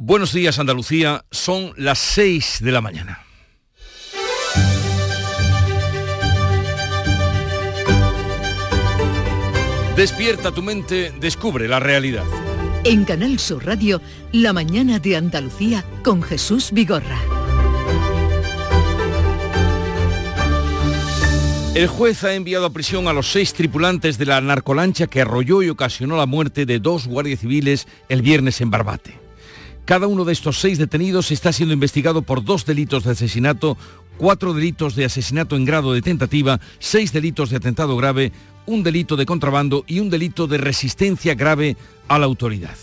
Buenos días Andalucía, son las 6 de la mañana. Despierta tu mente, descubre la realidad. En Canal Sur Radio, La mañana de Andalucía con Jesús Vigorra. El juez ha enviado a prisión a los seis tripulantes de la narcolancha que arrolló y ocasionó la muerte de dos guardias civiles el viernes en Barbate. Cada uno de estos seis detenidos está siendo investigado por dos delitos de asesinato, cuatro delitos de asesinato en grado de tentativa, seis delitos de atentado grave, un delito de contrabando y un delito de resistencia grave a la autoridad.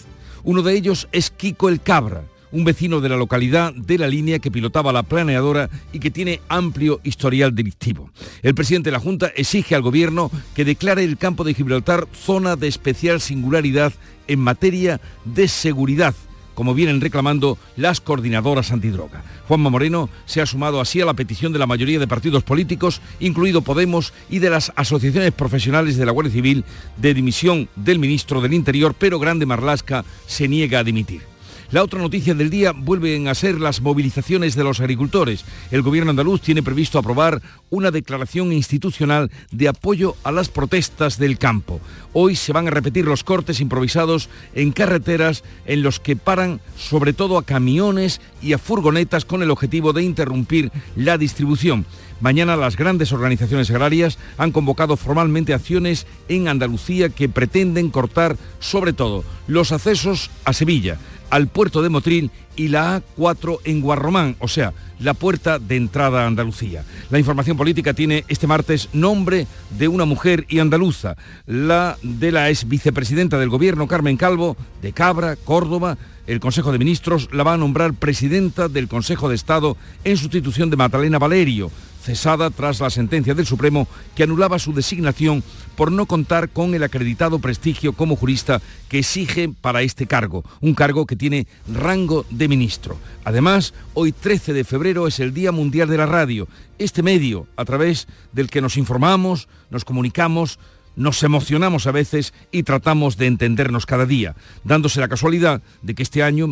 Uno de ellos es Kiko el Cabra, un vecino de la localidad de la línea que pilotaba la planeadora y que tiene amplio historial delictivo. El presidente de la Junta exige al gobierno que declare el campo de Gibraltar zona de especial singularidad en materia de seguridad como vienen reclamando las coordinadoras antidroga. Juanma Moreno se ha sumado así a la petición de la mayoría de partidos políticos, incluido Podemos, y de las asociaciones profesionales de la Guardia Civil de dimisión del ministro del Interior, pero Grande Marlasca se niega a dimitir. La otra noticia del día vuelven a ser las movilizaciones de los agricultores. El gobierno andaluz tiene previsto aprobar una declaración institucional de apoyo a las protestas del campo. Hoy se van a repetir los cortes improvisados en carreteras en los que paran sobre todo a camiones y a furgonetas con el objetivo de interrumpir la distribución. Mañana las grandes organizaciones agrarias han convocado formalmente acciones en Andalucía que pretenden cortar sobre todo los accesos a Sevilla, al puerto de Motril y la A4 en Guarromán, o sea, la puerta de entrada a Andalucía. La información política tiene este martes nombre de una mujer y andaluza, la de la ex vicepresidenta del gobierno Carmen Calvo, de Cabra, Córdoba. El Consejo de Ministros la va a nombrar presidenta del Consejo de Estado en sustitución de Magdalena Valerio, cesada tras la sentencia del Supremo que anulaba su designación por no contar con el acreditado prestigio como jurista que exige para este cargo, un cargo que tiene rango de ministro. Además, hoy 13 de febrero es el Día Mundial de la Radio, este medio a través del que nos informamos, nos comunicamos, nos emocionamos a veces y tratamos de entendernos cada día, dándose la casualidad de que este año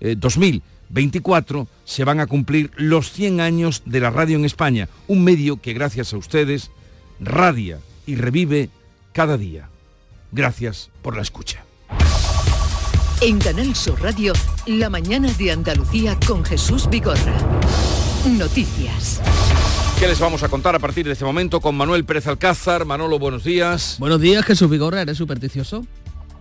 2024 se van a cumplir los 100 años de la radio en España, un medio que gracias a ustedes radia y revive cada día. Gracias por la escucha. En Canal Sur Radio, la mañana de Andalucía con Jesús Vigorra. Noticias. ¿Qué les vamos a contar a partir de este momento con Manuel Pérez Alcázar? Manolo, buenos días. Buenos días, Jesús Vigorra, ¿eres supersticioso?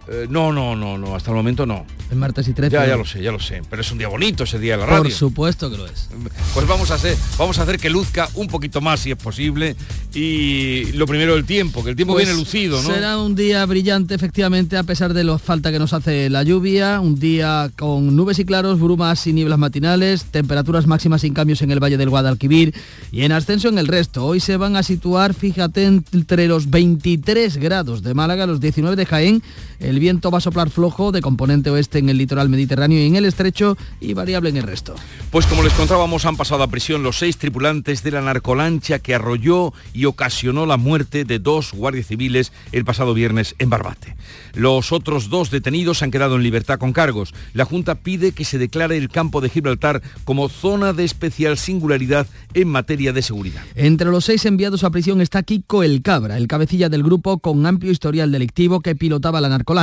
Eh, no, no, no, no, hasta el momento no. El martes y 13. Ya, ya lo sé, ya lo sé. Pero es un día bonito ese día de la radio. Por supuesto que lo es. Pues vamos a hacer, vamos a hacer que luzca un poquito más si es posible. Y lo primero el tiempo, que el tiempo Pues viene lucido, ¿no? Será un día brillante, efectivamente, a pesar de la falta que nos hace la lluvia. Un día con nubes y claros, brumas y nieblas matinales, temperaturas máximas sin cambios en el Valle del Guadalquivir y en ascenso en el resto. Hoy se van a situar, fíjate, entre los 23 grados de Málaga, los 19 de Jaén. El viento va a soplar flojo de componente oeste en el litoral mediterráneo y en el estrecho y variable en el resto. Pues como les contábamos, han pasado a prisión los seis tripulantes de la narcolancha que arrolló y ocasionó la muerte de dos guardias civiles el pasado viernes en Barbate. Los otros dos detenidos han quedado en libertad con cargos. La Junta pide que se declare el campo de Gibraltar como zona de especial singularidad en materia de seguridad. Entre los seis enviados a prisión está Kiko El Cabra, el cabecilla del grupo con amplio historial delictivo que pilotaba la narcolancha.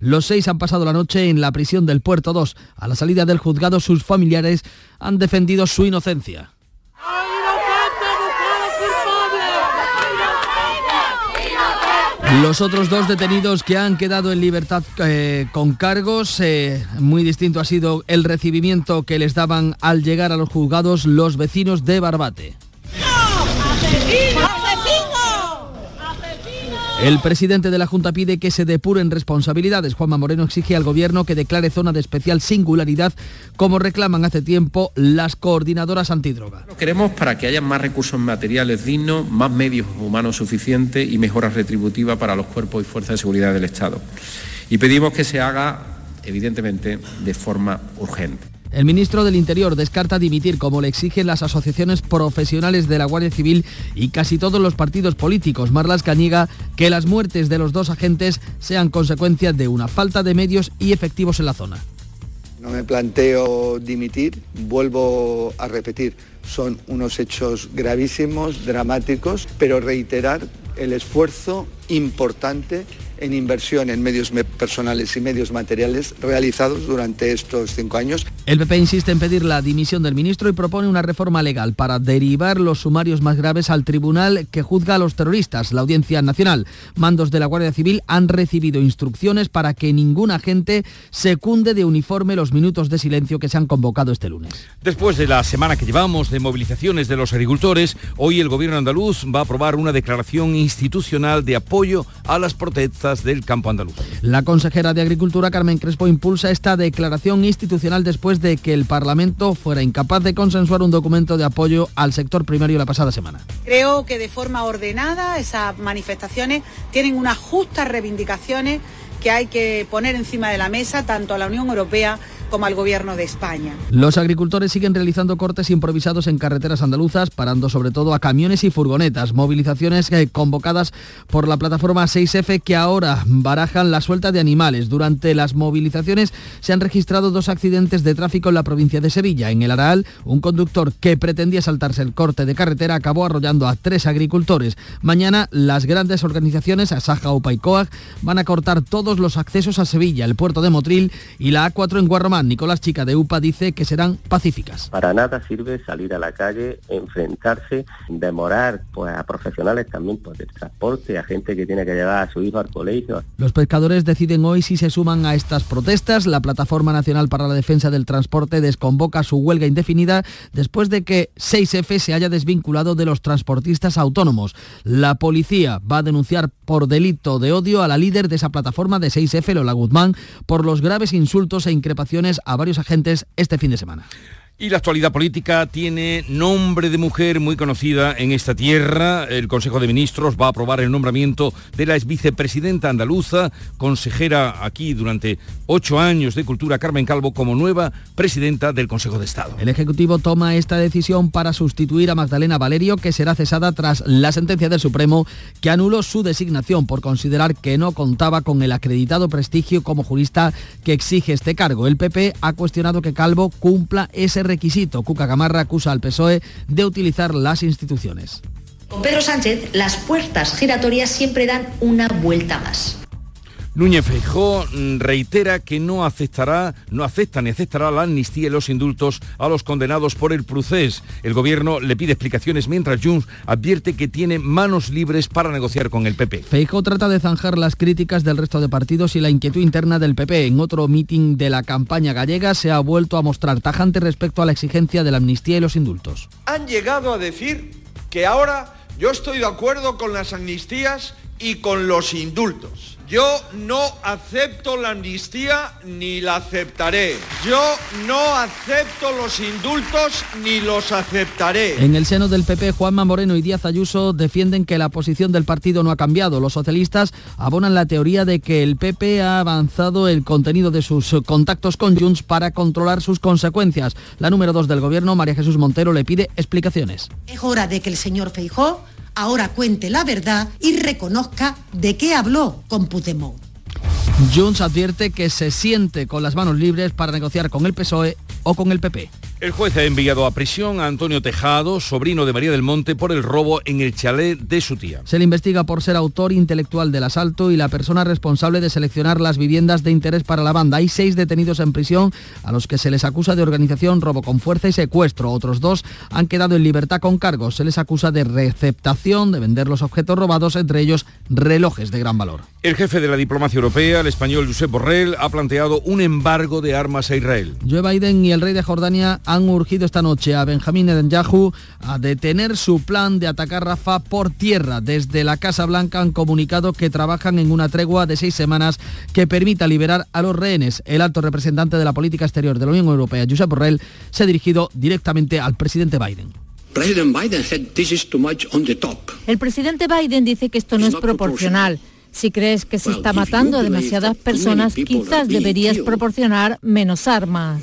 Los seis han pasado la noche en la prisión del Puerto 2. A la salida del juzgado sus familiares han defendido su inocencia. Los otros dos detenidos que han quedado en libertad eh, con cargos, eh, muy distinto ha sido el recibimiento que les daban al llegar a los juzgados los vecinos de Barbate. El presidente de la Junta pide que se depuren responsabilidades. Juanma Moreno exige al gobierno que declare zona de especial singularidad, como reclaman hace tiempo las coordinadoras antidroga. Lo queremos para que haya más recursos materiales dignos, más medios humanos suficientes y mejoras retributivas para los cuerpos y fuerzas de seguridad del Estado. Y pedimos que se haga, evidentemente, de forma urgente. El ministro del Interior descarta dimitir como le exigen las asociaciones profesionales de la Guardia Civil y casi todos los partidos políticos. Marlas niega que las muertes de los dos agentes sean consecuencia de una falta de medios y efectivos en la zona. No me planteo dimitir, vuelvo a repetir, son unos hechos gravísimos, dramáticos, pero reiterar el esfuerzo importante en inversión en medios personales y medios materiales realizados durante estos cinco años. El PP insiste en pedir la dimisión del ministro y propone una reforma legal para derivar los sumarios más graves al tribunal que juzga a los terroristas, la Audiencia Nacional. Mandos de la Guardia Civil han recibido instrucciones para que ningún agente secunde de uniforme los minutos de silencio que se han convocado este lunes. Después de la semana que llevamos de movilizaciones de los agricultores, hoy el gobierno andaluz va a aprobar una declaración institucional de apoyo a las protestas del campo andaluz. La consejera de Agricultura, Carmen Crespo, impulsa esta declaración institucional después de que el Parlamento fuera incapaz de consensuar un documento de apoyo al sector primario la pasada semana. Creo que de forma ordenada esas manifestaciones tienen unas justas reivindicaciones que hay que poner encima de la mesa tanto a la Unión Europea como al Gobierno de España. Los agricultores siguen realizando cortes improvisados en carreteras andaluzas, parando sobre todo a camiones y furgonetas. Movilizaciones eh, convocadas por la plataforma 6F que ahora barajan la suelta de animales. Durante las movilizaciones se han registrado dos accidentes de tráfico en la provincia de Sevilla. En el Araal, un conductor que pretendía saltarse el corte de carretera acabó arrollando a tres agricultores. Mañana las grandes organizaciones, Asaja, UPA y COAG, van a cortar todos los accesos a Sevilla, el puerto de Motril y la A4 en Guarromán Nicolás Chica de UPA dice que serán pacíficas. Para nada sirve salir a la calle, enfrentarse, demorar pues, a profesionales también pues, del transporte, a gente que tiene que llevar a su hijo al colegio. Los pescadores deciden hoy si se suman a estas protestas. La Plataforma Nacional para la Defensa del Transporte desconvoca su huelga indefinida después de que 6F se haya desvinculado de los transportistas autónomos. La policía va a denunciar por delito de odio a la líder de esa plataforma de 6F, Lola Guzmán, por los graves insultos e increpaciones a varios agentes este fin de semana. Y la actualidad política tiene nombre de mujer muy conocida en esta tierra. El Consejo de Ministros va a aprobar el nombramiento de la ex vicepresidenta andaluza, consejera aquí durante ocho años de Cultura, Carmen Calvo, como nueva presidenta del Consejo de Estado. El Ejecutivo toma esta decisión para sustituir a Magdalena Valerio, que será cesada tras la sentencia del Supremo que anuló su designación por considerar que no contaba con el acreditado prestigio como jurista que exige este cargo. El PP ha cuestionado que Calvo cumpla ese requisito. Cuca Gamarra acusa al PSOE de utilizar las instituciones. Con Pedro Sánchez, las puertas giratorias siempre dan una vuelta más. Núñez Feijó mm, reitera que no aceptará, no acepta ni aceptará la amnistía y los indultos a los condenados por el procés. El gobierno le pide explicaciones mientras Junts advierte que tiene manos libres para negociar con el PP. Feijó trata de zanjar las críticas del resto de partidos y la inquietud interna del PP. En otro mitin de la campaña gallega se ha vuelto a mostrar tajante respecto a la exigencia de la amnistía y los indultos. Han llegado a decir que ahora yo estoy de acuerdo con las amnistías y con los indultos. Yo no acepto la amnistía ni la aceptaré. Yo no acepto los indultos ni los aceptaré. En el seno del PP, Juanma Moreno y Díaz Ayuso defienden que la posición del partido no ha cambiado. Los socialistas abonan la teoría de que el PP ha avanzado el contenido de sus contactos con Junts para controlar sus consecuencias. La número dos del gobierno, María Jesús Montero, le pide explicaciones. Es hora de que el señor Feijó ahora cuente la verdad y reconozca de qué habló con Puigdemont. Junts advierte que se siente con las manos libres para negociar con el PSOE o con el PP. El juez ha enviado a prisión a Antonio Tejado, sobrino de María del Monte, por el robo en el chalet de su tía. Se le investiga por ser autor intelectual del asalto y la persona responsable de seleccionar las viviendas de interés para la banda. Hay seis detenidos en prisión a los que se les acusa de organización, robo con fuerza y secuestro. Otros dos han quedado en libertad con cargos. Se les acusa de receptación, de vender los objetos robados, entre ellos relojes de gran valor. El jefe de la diplomacia europea, el español Josep Borrell, ha planteado un embargo de armas a Israel. Joe Biden y el rey de Jordania han urgido esta noche a Benjamín Netanyahu a detener su plan de atacar Rafa por tierra. Desde la Casa Blanca han comunicado que trabajan en una tregua de seis semanas que permita liberar a los rehenes. El alto representante de la política exterior de la Unión Europea, Josep Borrell, se ha dirigido directamente al presidente Biden. El presidente Biden dice que esto no es proporcional Si crees que se está matando a demasiadas personas, quizás deberías proporcionar menos armas.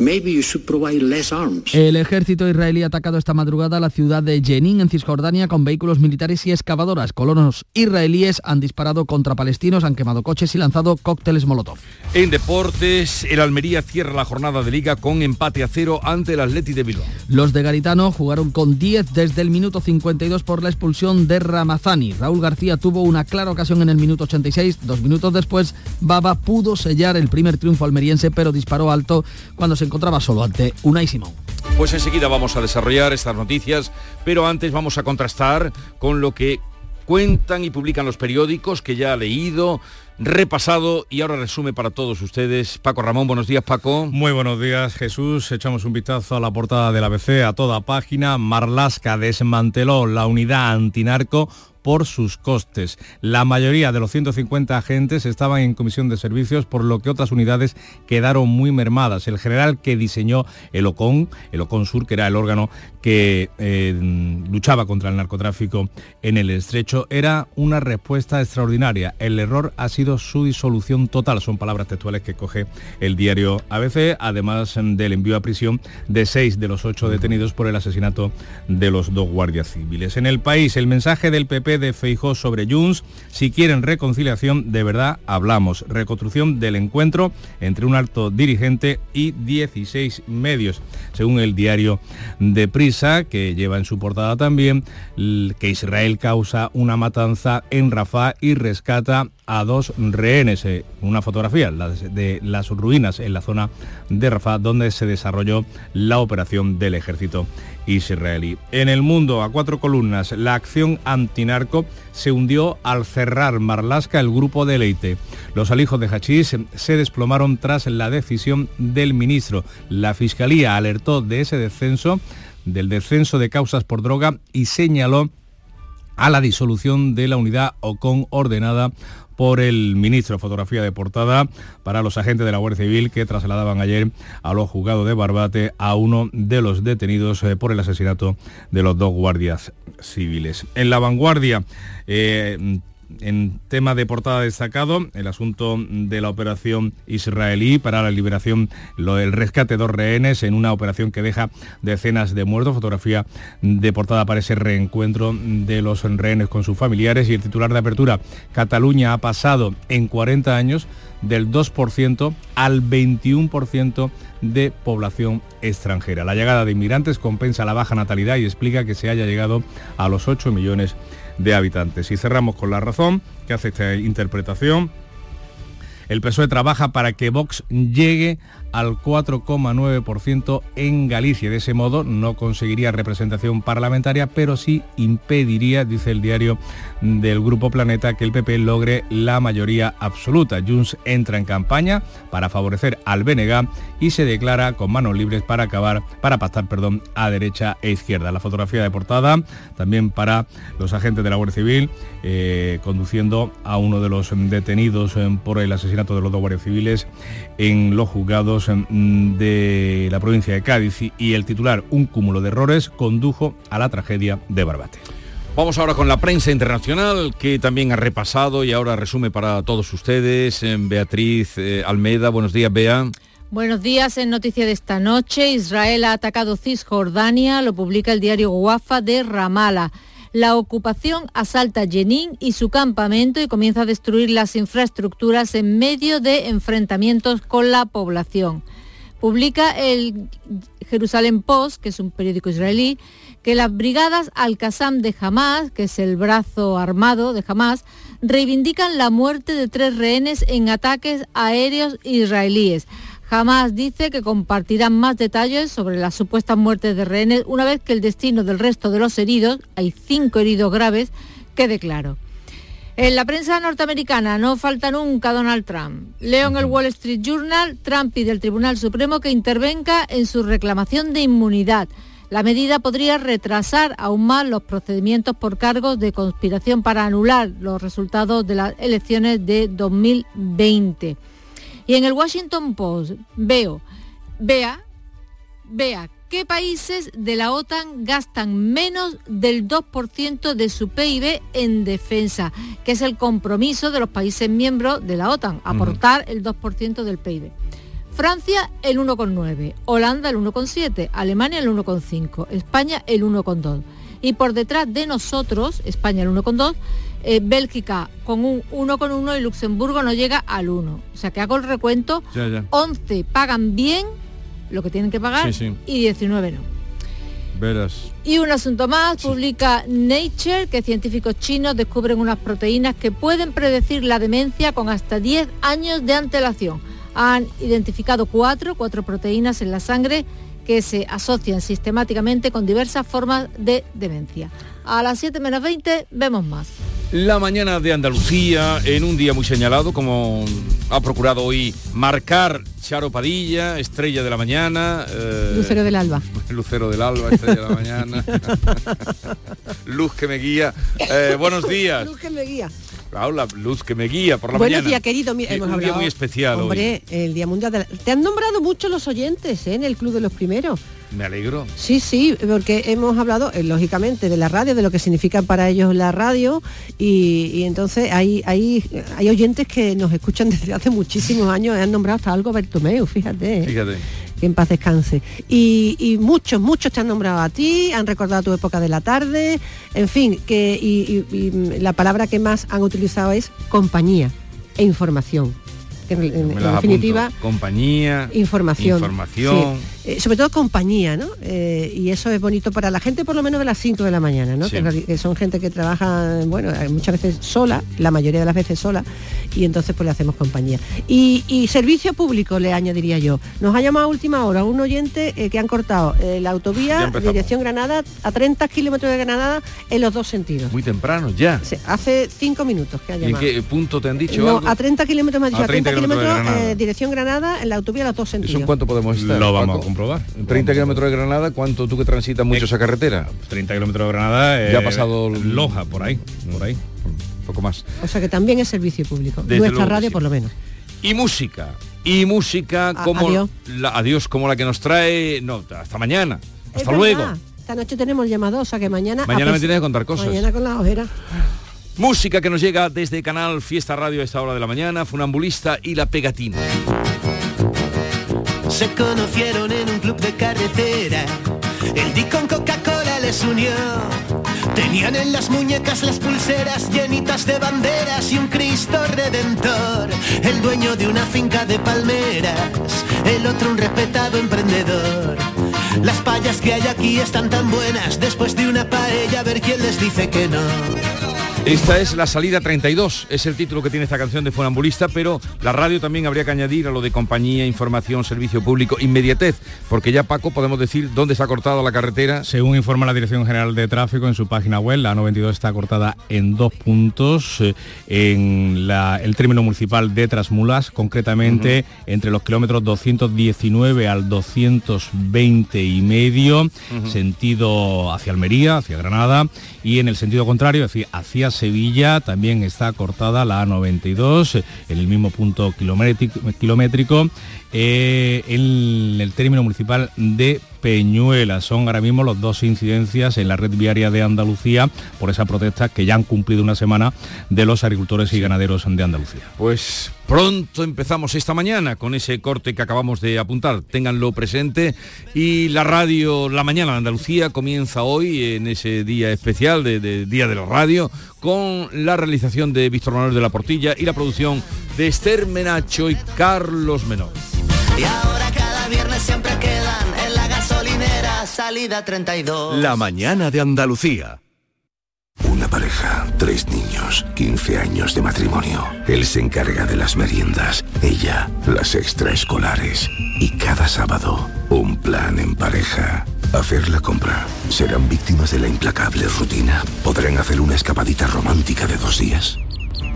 El ejército israelí ha atacado esta madrugada la ciudad de Jenin, en Cisjordania, con vehículos militares y excavadoras. Colonos israelíes han disparado contra palestinos, han quemado coches y lanzado cócteles Molotov. En deportes, el Almería cierra la jornada de liga con empate a cero ante el Atleti de Bilbao. Los de Garitano jugaron con 10 desde el minuto 52 por la expulsión de Ramazani. Raúl García tuvo una clara ocasión en el minuto 86. Dos minutos después, Baba pudo sellar el primer triunfo almeriense, pero disparó alto cuando se encontraba solo ante Unai Simón. Pues enseguida vamos a desarrollar estas noticias, pero antes vamos a contrastar con lo que cuentan y publican los periódicos que ya ha leído, repasado y ahora resume para todos ustedes. Paco Ramón, buenos días Paco. Muy buenos días Jesús. Echamos un vistazo a la portada del ABC a toda página. Marlasca desmanteló la unidad antinarco por sus costes. La mayoría de los 150 agentes estaban en comisión de servicios, por lo que otras unidades quedaron muy mermadas. El general que diseñó el OCON, el OCON Sur, que era el órgano que eh, luchaba contra el narcotráfico en el estrecho, era una respuesta extraordinaria. El error ha sido su disolución total. Son palabras textuales que coge el diario ABC, además del envío a prisión de seis de los ocho detenidos por el asesinato de los dos guardias civiles. En el país, el mensaje del PP de Feijó sobre Junts. Si quieren reconciliación, de verdad hablamos. Reconstrucción del encuentro entre un alto dirigente y 16 medios. Según el diario de Prisa, que lleva en su portada también, que Israel causa una matanza en Rafah y rescata a dos rehenes. Eh, una fotografía de las ruinas en la zona de Rafah, donde se desarrolló la operación del ejército israelí. En el mundo, a cuatro columnas, la acción antinarco se hundió al cerrar Marlasca el grupo de Leite. Los alijos de hachís se desplomaron tras la decisión del ministro. La Fiscalía alertó de ese descenso, del descenso de causas por droga y señaló a la disolución de la unidad OCON ordenada por el ministro. Fotografía de portada para los agentes de la Guardia Civil que trasladaban ayer a los juzgados de Barbate a uno de los detenidos eh, por el asesinato de los dos guardias civiles. En la vanguardia, eh, en tema de portada destacado, el asunto de la operación israelí para la liberación, lo del rescate de dos rehenes en una operación que deja decenas de muertos. Fotografía de portada para ese reencuentro de los rehenes con sus familiares y el titular de apertura, Cataluña ha pasado en 40 años del 2% al 21% de población extranjera. La llegada de inmigrantes compensa la baja natalidad y explica que se haya llegado a los 8 millones de habitantes. Y cerramos con la razón que hace esta interpretación. El PSOE trabaja para que Vox llegue al 4,9% en Galicia. De ese modo no conseguiría representación parlamentaria, pero sí impediría, dice el diario del Grupo Planeta, que el PP logre la mayoría absoluta. Junts entra en campaña para favorecer al BNG y se declara con manos libres para acabar, para pactar, perdón, a derecha e izquierda. La fotografía de portada también para los agentes de la Guardia Civil eh, conduciendo a uno de los detenidos eh, por el asesinato de los dos guardias civiles en los juzgados Mm, de la provincia de Cádiz y el titular Un cúmulo de errores condujo a la tragedia de Barbate. Vamos ahora con la prensa internacional que también ha repasado y ahora resume para todos ustedes. Beatriz eh, Almeida, buenos días, Bea. Buenos días, en noticia de esta noche, Israel ha atacado Cisjordania, lo publica el diario Wafa de Ramala. La ocupación asalta Jenin y su campamento y comienza a destruir las infraestructuras en medio de enfrentamientos con la población. Publica el Jerusalem Post, que es un periódico israelí, que las brigadas Al-Qassam de Hamas, que es el brazo armado de Hamas, reivindican la muerte de tres rehenes en ataques aéreos israelíes. Jamás dice que compartirán más detalles sobre las supuestas muertes de rehenes una vez que el destino del resto de los heridos, hay cinco heridos graves, quede claro. En la prensa norteamericana no falta nunca Donald Trump. Leo en el Wall Street Journal, Trump pide al Tribunal Supremo que intervenga en su reclamación de inmunidad. La medida podría retrasar aún más los procedimientos por cargos de conspiración para anular los resultados de las elecciones de 2020. Y en el Washington Post veo, vea, vea ¿Qué países de la OTAN gastan menos del 2% de su PIB en defensa? Que es el compromiso de los países miembros de la OTAN, aportar el 2% del PIB. Francia el 1,9, Holanda el 1,7, Alemania el 1,5, España el 1,2. Y por detrás de nosotros, España el 1,2, eh, Bélgica con un 1,1 y Luxemburgo no llega al 1. O sea que hago el recuento, 11 pagan bien lo que tienen que pagar y 19 no. Verás. Y un asunto más, publica Nature que científicos chinos descubren unas proteínas que pueden predecir la demencia con hasta 10 años de antelación. Han identificado cuatro, cuatro proteínas en la sangre que se asocian sistemáticamente con diversas formas de demencia. A las 7 menos 20 vemos más. La mañana de Andalucía, en un día muy señalado, como ha procurado hoy marcar Charo Padilla, estrella de la mañana. Eh, Lucero del alba. Lucero del alba, estrella de la mañana. Luz que me guía. Eh, buenos días. Luz que me guía. Claro, la luz que me guía por la Buenos mañana. días, querido. Mira, hemos un hablado, día muy especial Hombre, el Día Mundial de la... Te han nombrado mucho los oyentes ¿eh? en el Club de los Primeros. Me alegro. Sí, sí, porque hemos hablado, eh, lógicamente, de la radio, de lo que significa para ellos la radio, y, y entonces hay, hay, hay oyentes que nos escuchan desde hace muchísimos años, han nombrado hasta algo Bertomeu, fíjate. ¿eh? Fíjate. que en paz descanse. Y, y muchos, muchos te han nombrado a ti, han recordado tu época de la tarde, en fin, que y, y- y la palabra que más han utilizado es compañía e información. En, definitiva, apunto. Compañía. información. Información. Sí. Eh, sobre todo compañía, ¿no? Eh, y eso es bonito para la gente por lo menos de las 5 de la mañana, ¿no? Sí. Que, en son gente que trabaja, bueno, eh, muchas veces sola, la mayoría de las veces sola, y entonces pues le hacemos compañía. Y, y servicio público, le añadiría yo. Nos ha llamado a última hora un oyente eh, que han cortado eh, la autovía dirección Granada a 30 kilómetros de Granada en los dos sentidos. Muy temprano, ya. Sí, hace cinco minutos que ha ¿Y en llamado. qué punto te han dicho No, algo? a 30 kilómetros me dicho, A a 30 30 kilómetros Granada. eh, dirección Granada en la autovía a los dos sentidos. ¿Eso en cuánto podemos estar? Lo vamos comprobar. En 30 kilómetros de Granada, ¿cuánto tú que transitas mucho esa carretera? 30 kilómetros de Granada. Ya ha eh, pasado Loja, por ahí. Por ahí. poco más. O sea que también es servicio público. Desde Nuestra radio sí. por lo menos. Y música. Y música A- como adiós. la adiós como la que nos trae. No, hasta mañana. Es Hasta verdad, luego. Esta noche tenemos llamado, o sea que mañana... Mañana me tienes que contar cosas. Mañana con la ojera. Música que nos llega desde Canal Fiesta Radio a esta hora de la mañana, Funambulista y La Pegatina. Se conocieron en un club de carretera. El Dick con Coca-Cola les unió. Tenían en las muñecas las pulseras llenitas de banderas y un Cristo redentor. El dueño de una finca de palmeras, el otro un respetado emprendedor. Las payas que hay aquí están tan buenas, después de una paella a ver quién les dice que no. Esta es la salida 32, es el título que tiene esta canción de Funambulista, pero la radio también habría que añadir a lo de compañía, información, servicio público, inmediatez, porque ya Paco podemos decir dónde se ha cortado la carretera. Según informa la Dirección General de Tráfico en su página web, la 92 está cortada en dos puntos, eh, en la- el término municipal de Trasmulas, concretamente entre los kilómetros 219 al 220 y medio, sentido hacia Almería, hacia Granada, y en el sentido contrario, es decir, hacia Sevilla, también está cortada la A92, eh, en el mismo punto kilométrico eh, en el término municipal de Peñuela. Son ahora mismo los dos incidencias en la red viaria de Andalucía por esa protesta que ya han cumplido una semana de los agricultores y ganaderos de Andalucía. Pues pronto empezamos esta mañana con ese corte que acabamos de apuntar. Ténganlo presente. Y la radio La Mañana de Andalucía comienza hoy en ese día especial de, de Día de la Radio con la realización de Víctor Manuel de la Portilla y la producción de Esther Menacho y Carlos Menor. Y ahora cada viernes siempre quedan en la gasolinera salida 32. La mañana de Andalucía. Una pareja, tres niños, 15 años de matrimonio. Él se encarga de las meriendas, ella las extraescolares. Y cada sábado, un plan en pareja. Hacer la compra. ¿Serán víctimas de la implacable rutina? ¿Podrán hacer una escapadita romántica de dos días?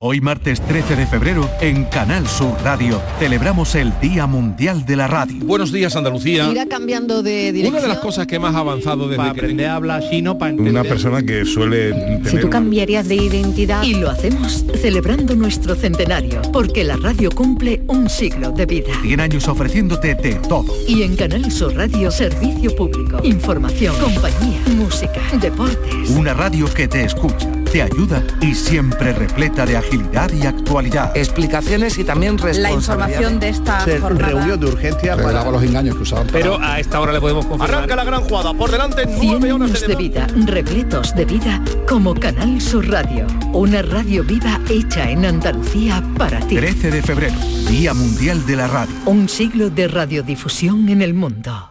Hoy martes 13 de febrero, en Canal Sur Radio, celebramos el Día Mundial de la Radio. Buenos días, Andalucía. Irá cambiando de dirección. Una de las cosas que más ha avanzado desde Para que aprender a hablar chino, para entender... Una persona que suele tener... Si tú cambiarías de identidad... Y lo hacemos celebrando nuestro centenario, porque la radio cumple un siglo de vida. 100 años ofreciéndote de todo. Y en Canal Sur Radio, servicio público, información, compañía, música, deportes. Una radio que te escucha, te ayuda y siempre repleta de agilidad y actualidad. Explicaciones y también La información de esta jornada. Reunión de urgencia Revelaba los engaños que usaban. para- Pero a esta hora le podemos confirmar. Arranca la gran jugada, por delante 100 nueve horas años de de vida, repletos de vida, como Canal Sur Radio. Una radio viva hecha en Andalucía para ti. 13 de febrero, Día Mundial de la Radio. Un siglo de radiodifusión en el mundo.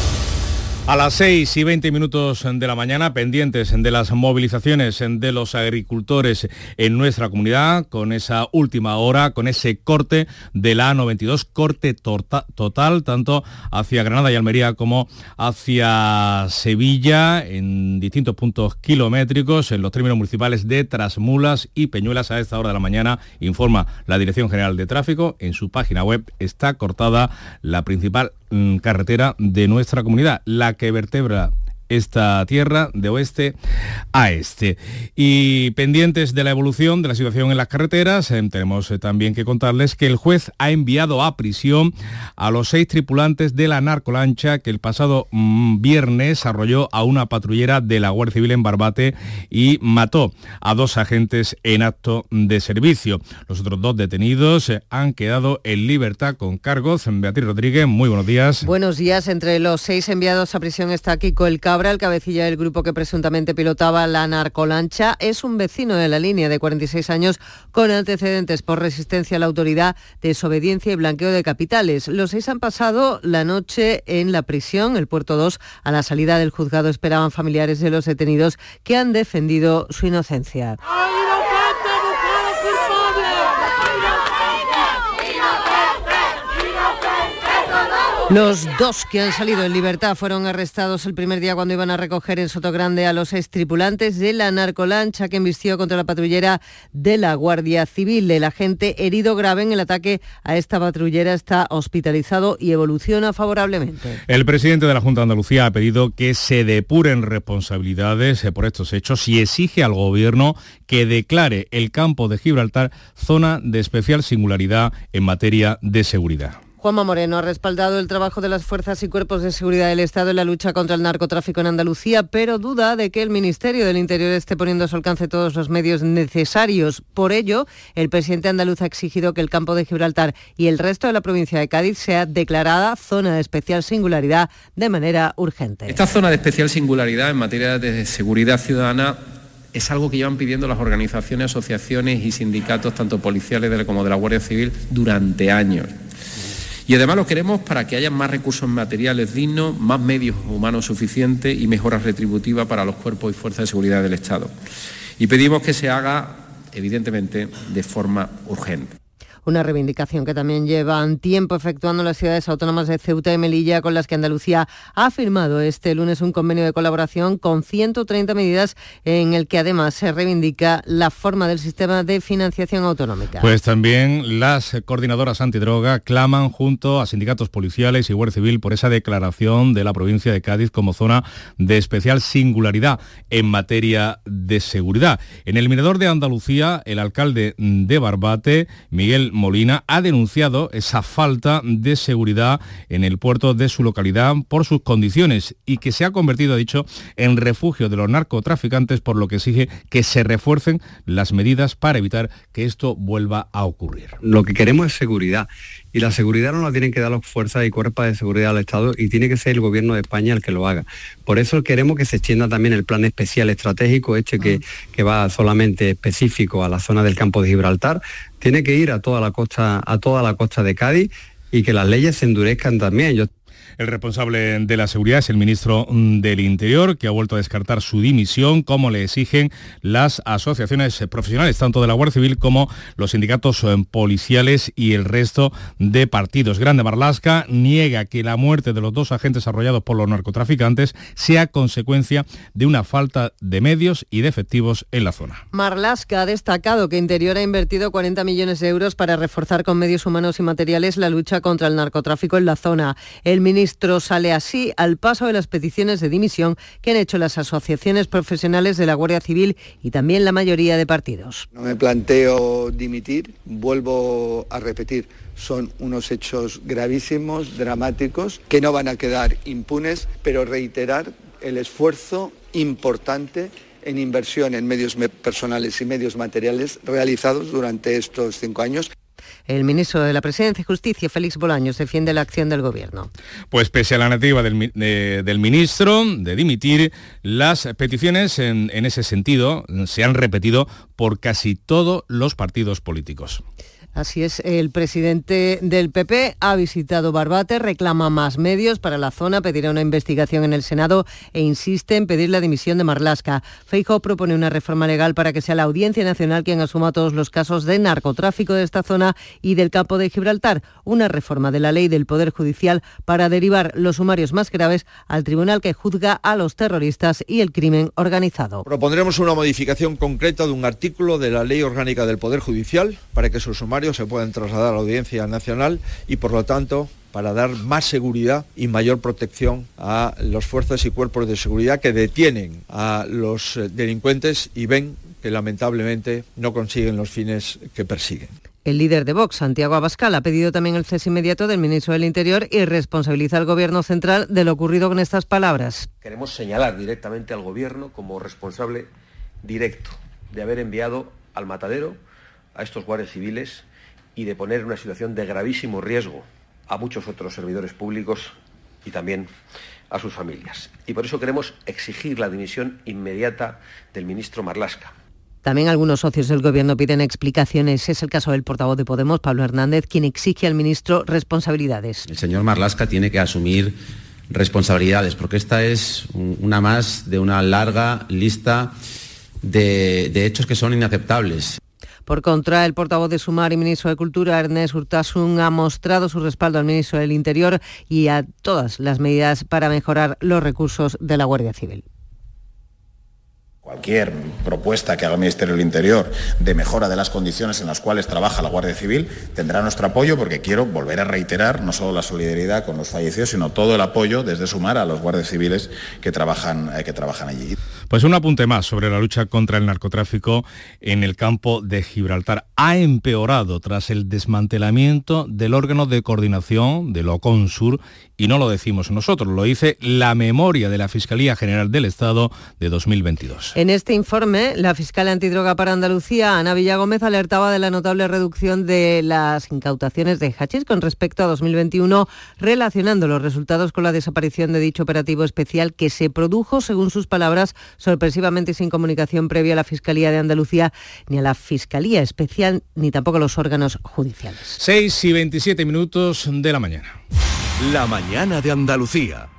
A las 6 y 20 minutos de la mañana, pendientes de las movilizaciones de los agricultores en nuestra comunidad, con esa última hora, con ese corte de la A92, corte total, tanto hacia Granada y Almería como hacia Sevilla, en distintos puntos kilométricos, en los términos municipales de Trasmulas y Peñuelas a esta hora de la mañana, informa la Dirección General de Tráfico. En su página web está cortada la principal mm, carretera de nuestra comunidad, la que vertebra esta tierra de oeste a este. Y pendientes de la evolución de la situación en las carreteras, eh, tenemos eh, también que contarles que el juez ha enviado a prisión a los seis tripulantes de la narcolancha que el pasado mm, viernes arrolló a una patrullera de la Guardia Civil en Barbate y mató a dos agentes en acto de servicio. Los otros dos detenidos eh, han quedado en libertad con cargos. Beatriz Rodríguez, muy buenos días. Buenos días. Entre los seis enviados a prisión está Kiko El Cabra, el cabecilla del grupo que presuntamente pilotaba la narcolancha. Es un vecino de la línea de 46 años con antecedentes por resistencia a la autoridad, desobediencia y blanqueo de capitales. Los seis han pasado la noche en la prisión, el puerto 2. A la salida del juzgado esperaban familiares de los detenidos que han defendido su inocencia. Los dos que han salido en libertad fueron arrestados el primer día cuando iban a recoger en Sotogrande a los seis tripulantes de la narcolancha que embistió contra la patrullera de la Guardia Civil. El agente herido grave en el ataque a esta patrullera está hospitalizado y evoluciona favorablemente. El presidente de la Junta de Andalucía ha pedido que se depuren responsabilidades eh, por estos hechos y exige al Gobierno que declare el campo de Gibraltar zona de especial singularidad en materia de seguridad. Juanma Moreno ha respaldado el trabajo de las fuerzas y cuerpos de seguridad del Estado en la lucha contra el narcotráfico en Andalucía, pero duda de que el Ministerio del Interior esté poniendo a su alcance todos los medios necesarios. Por ello, el presidente andaluz ha exigido que el campo de Gibraltar y el resto de la provincia de Cádiz sea declarada zona de especial singularidad de manera urgente. Esta zona de especial singularidad en materia de seguridad ciudadana es algo que llevan pidiendo las organizaciones, asociaciones y sindicatos, tanto policiales como de la Guardia Civil, durante años. Y además lo queremos para que haya más recursos materiales dignos, más medios humanos suficientes y mejoras retributivas para los cuerpos y fuerzas de seguridad del Estado. Y pedimos que se haga, evidentemente, de forma urgente. Una reivindicación que también llevan tiempo efectuando las ciudades autónomas de Ceuta y Melilla, con las que Andalucía ha firmado este lunes un convenio de colaboración con 130 medidas en el que además se reivindica la forma del sistema de financiación autonómica. Pues también las coordinadoras antidroga claman junto a sindicatos policiales y Guardia Civil por esa declaración de la provincia de Cádiz como zona de especial singularidad en materia de seguridad. En el Mirador de Andalucía, el alcalde de Barbate, Miguel Molina, ha denunciado esa falta de seguridad en el puerto de su localidad por sus condiciones y que se ha convertido, ha dicho, en refugio de los narcotraficantes, por lo que exige que se refuercen las medidas para evitar que esto vuelva a ocurrir. Lo que queremos es seguridad y la seguridad no la tienen que dar las fuerzas y cuerpos de seguridad del Estado y tiene que ser el gobierno de España el que lo haga. Por eso queremos que se extienda también el plan especial estratégico, este que, que va solamente específico a la zona del campo de Gibraltar, tiene que ir a toda la costa, a toda la costa de Cádiz y que las leyes se endurezcan también. Yo El responsable de la seguridad es el ministro del Interior, que ha vuelto a descartar su dimisión, como le exigen las asociaciones profesionales, tanto de la Guardia Civil como los sindicatos eh, policiales y el resto de partidos. Grande Marlasca niega que la muerte de los dos agentes arrollados por los narcotraficantes sea consecuencia de una falta de medios y de efectivos en la zona. Marlasca ha destacado que Interior ha invertido 40 millones de euros para reforzar con medios humanos y materiales la lucha contra el narcotráfico en la zona. El sale así al paso de las peticiones de dimisión que han hecho las asociaciones profesionales de la Guardia Civil y también la mayoría de partidos. No me planteo dimitir, vuelvo a repetir, son unos hechos gravísimos, dramáticos, que no van a quedar impunes, pero reiterar el esfuerzo importante en inversión en medios personales y medios materiales realizados durante estos cinco años. El ministro de la Presidencia y Justicia, Félix Bolaños, defiende la acción del Gobierno. Pues pese a la nativa del, ministro de dimitir, las peticiones en ese sentido se han repetido por casi todos los partidos políticos. Así es, el presidente del PP ha visitado Barbate, reclama más medios para la zona, pedirá una investigación en el Senado e insiste en pedir la dimisión de Marlasca. Feijóo propone una reforma legal para que sea la Audiencia Nacional quien asuma todos los casos de narcotráfico de esta zona y del campo de Gibraltar. Una reforma de la ley del Poder Judicial para derivar los sumarios más graves al tribunal que juzga a los terroristas y el crimen organizado. Propondremos una modificación concreta de un artículo de la Ley Orgánica del Poder Judicial para que sus sumarios se pueden trasladar a la Audiencia Nacional y por lo tanto para dar más seguridad y mayor protección a las fuerzas y cuerpos de seguridad que detienen a los eh, delincuentes y ven que lamentablemente no consiguen los fines que persiguen. El líder de Vox, Santiago Abascal, ha pedido también el cese inmediato del ministro del Interior y responsabiliza al Gobierno central de lo ocurrido con estas palabras. Queremos señalar directamente al Gobierno como responsable directo de haber enviado al matadero a estos guardias civiles y de poner en una situación de gravísimo riesgo a muchos otros servidores públicos y también a sus familias. Y por eso queremos exigir la dimisión inmediata del ministro Marlasca. También algunos socios del Gobierno piden explicaciones. Es el caso del portavoz de Podemos, Pablo Hernández, quien exige al ministro responsabilidades. El señor Marlasca tiene que asumir responsabilidades, porque esta es una más de una larga lista de, de hechos que son inaceptables. Por contra, el portavoz de Sumar y ministro de Cultura, Ernest Urtasun, ha mostrado su respaldo al ministro del Interior y a todas las medidas para mejorar los recursos de la Guardia Civil. Cualquier propuesta que haga el Ministerio del Interior de mejora de las condiciones en las cuales trabaja la Guardia Civil tendrá nuestro apoyo porque quiero volver a reiterar no solo la solidaridad con los fallecidos, sino todo el apoyo desde Sumar a los guardias civiles que trabajan, eh, que trabajan allí. Pues un apunte más sobre la lucha contra el narcotráfico en el campo de Gibraltar. Ha empeorado tras el desmantelamiento del órgano de coordinación de Oconsur y no lo decimos nosotros, lo dice la memoria de la Fiscalía General del Estado de 2022. En este informe, la fiscal antidroga para Andalucía, Ana Villagómez, alertaba de la notable reducción de las incautaciones de hachís con respecto a 2021, relacionando los resultados con la desaparición de dicho operativo especial que se produjo, según sus palabras, sorpresivamente sin comunicación previa a la Fiscalía de Andalucía, ni a la Fiscalía Especial, ni tampoco a los órganos judiciales. 6 y 27 minutos de la mañana. La mañana de Andalucía.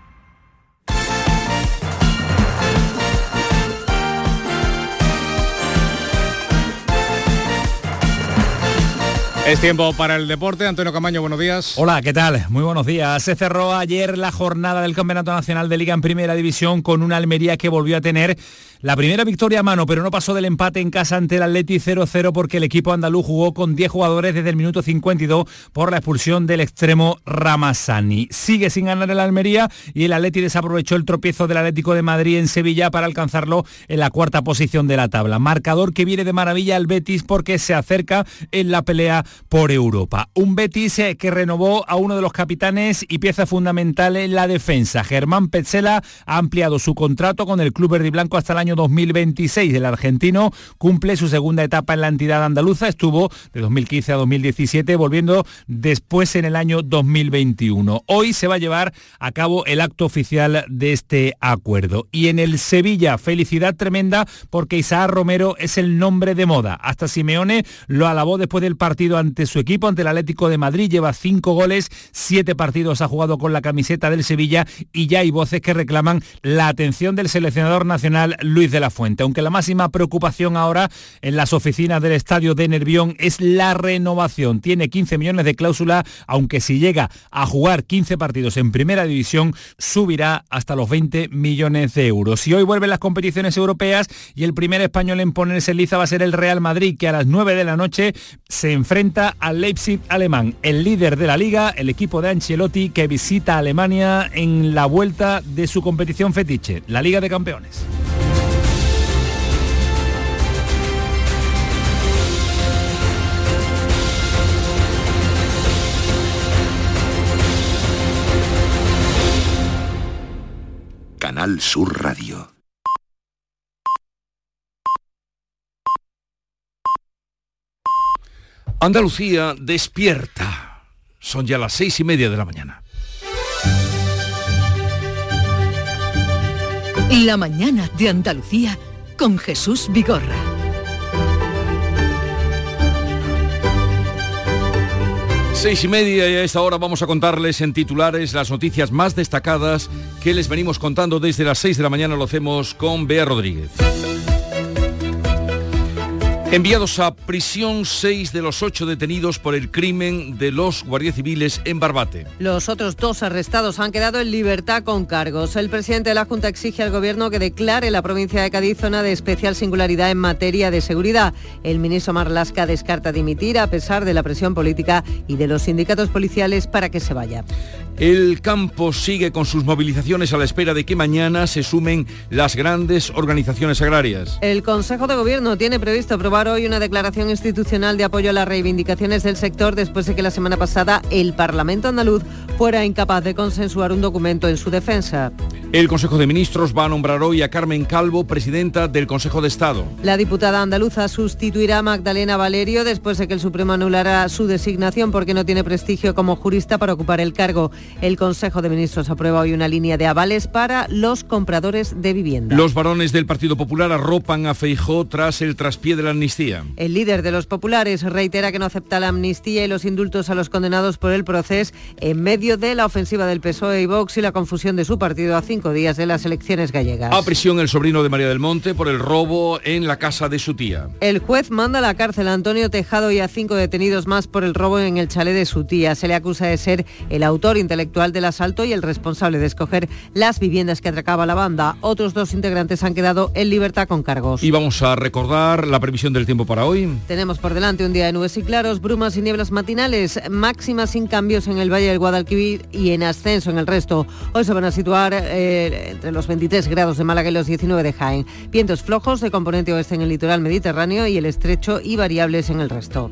Es tiempo para el deporte. Antonio Camaño, buenos días. Hola, ¿qué tal? Muy buenos días. Se cerró ayer la jornada del Campeonato Nacional de Liga en Primera División con una Almería que volvió a tener la primera victoria a mano, pero no pasó del empate en casa ante el Atleti 0-0 porque el equipo andaluz jugó con 10 jugadores desde el minuto 52 por la expulsión del extremo Ramazani. Sigue sin ganar el Almería y el Atleti desaprovechó el tropiezo del Atlético de Madrid en Sevilla para alcanzarlo en la cuarta posición de la tabla. Marcador que viene de maravilla al Betis porque se acerca en la pelea por Europa. Un Betis eh, que renovó a uno de los capitanes y pieza fundamental en la defensa. Germán Petzela ha ampliado su contrato con el club verde y blanco hasta el año 2026. El argentino cumple su segunda etapa en la entidad andaluza, estuvo de 2015 a 2017, volviendo después en el año 2021. Hoy se va a llevar a cabo el acto oficial de este acuerdo. Y en el Sevilla, felicidad tremenda porque Isaac Romero es el nombre de moda. Hasta Simeone lo alabó después del partido ante su equipo, ante el Atlético de Madrid. Lleva cinco goles, siete partidos ha jugado con la camiseta del Sevilla y ya hay voces que reclaman la atención del seleccionador nacional Luis de la Fuente. Aunque la máxima preocupación ahora en las oficinas del estadio de Nervión es la renovación. Tiene 15 millones de cláusula, aunque si llega a jugar 15 partidos en primera división, subirá hasta los 20 millones de euros. Y hoy vuelven las competiciones europeas y el primer español en ponerse liza va a ser el Real Madrid, que a las 9 de la noche se enfrenta al Leipzig alemán, el líder de la liga, el equipo de Ancelotti que visita Alemania en la vuelta de su competición fetiche, la Liga de Campeones. Canal Sur Radio. Andalucía despierta. Son ya las seis y media de la mañana. La mañana de Andalucía con Jesús Vigorra. Seis y media y a esta hora vamos a contarles en titulares las noticias más destacadas que les venimos contando desde las seis de la mañana. Lo hacemos con Bea Rodríguez. Enviados a prisión seis de los ocho detenidos por el crimen de los guardias civiles en Barbate. Los otros dos arrestados han quedado en libertad con cargos. El presidente de la Junta exige al gobierno que declare la provincia de Cádiz zona de especial singularidad en materia de seguridad. El ministro Marlasca descarta dimitir a pesar de la presión política y de los sindicatos policiales para que se vaya. El campo sigue con sus movilizaciones a la espera de que mañana se sumen las grandes organizaciones agrarias. El Consejo de Gobierno tiene previsto aprobar hoy una declaración institucional de apoyo a las reivindicaciones del sector después de que la semana pasada el Parlamento andaluz fuera incapaz de consensuar un documento en su defensa. El Consejo de Ministros va a nombrar hoy a Carmen Calvo, presidenta del Consejo de Estado. La diputada andaluza sustituirá a Magdalena Valerio después de que el Supremo anulara su designación porque no tiene prestigio como jurista para ocupar el cargo. El Consejo de Ministros aprueba hoy una línea de avales para los compradores de vivienda. Los varones del Partido Popular arropan a Feijó tras el traspié de la amnistía. El líder de los populares reitera que no acepta la amnistía y los indultos a los condenados por el proceso en medio de la ofensiva del PSOE y Vox y la confusión de su partido a cinco días de las elecciones gallegas. A prisión el sobrino de María del Monte por el robo en la casa de su tía. El juez manda a la cárcel a Antonio Tejado y a cinco detenidos más por el robo en el chalet de su tía. Se le acusa de ser el autor intelectual del asalto y el responsable de escoger las viviendas que atracaba la banda. Otros dos integrantes han quedado en libertad con cargos. Y vamos a recordar la previsión del tiempo para hoy. Tenemos por delante un día de nubes y claros, brumas y nieblas matinales, máximas sin cambios en el Valle del Guadalquivir y en ascenso en el resto. Hoy se van a situar eh, entre los 23 grados de Málaga y los 19 de Jaén. Vientos flojos de componente oeste en el litoral mediterráneo y el estrecho y variables en el resto.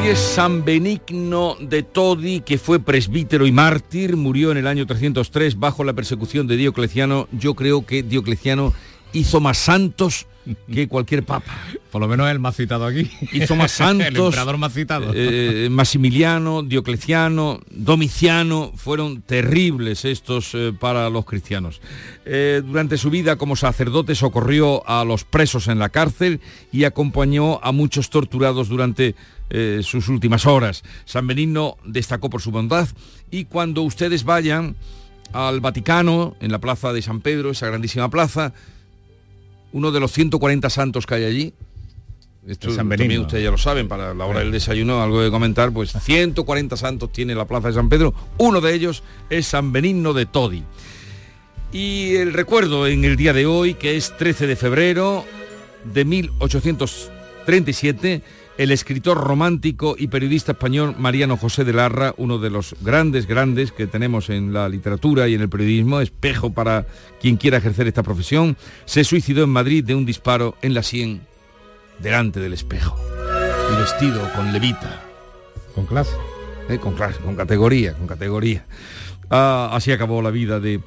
Hoy es San Benigno de Todi, que fue presbítero y mártir, murió en el año 303 bajo la persecución de Diocleciano. Yo creo que Diocleciano hizo más santos que cualquier papa. Por lo menos el más citado aquí. Hizo más santos. el emperador más citado. Eh, Maximiliano, Diocleciano, Domiciano, fueron terribles estos eh, para los cristianos. Eh, durante su vida como sacerdote socorrió a los presos en la cárcel y acompañó a muchos torturados durante eh, sus últimas horas. San Benigno destacó por su bondad y cuando ustedes vayan al Vaticano, en la plaza de San Pedro, esa grandísima plaza, uno de los 140 santos que hay allí, esto San también ustedes ya lo saben, para la hora del desayuno, algo de comentar, pues 140 santos tiene la plaza de San Pedro, uno de ellos es San Benigno de Todi. Y el recuerdo en el día de hoy, que es 13 de febrero de 1837, el escritor romántico y periodista español Mariano José de Larra, uno de los grandes, grandes que tenemos en la literatura y en el periodismo, espejo para quien quiera ejercer esta profesión, se suicidó en Madrid de un disparo en la sien delante del espejo y vestido con levita. Con clase. Eh, con clase, con categoría, con categoría. Ah, así acabó la vida de...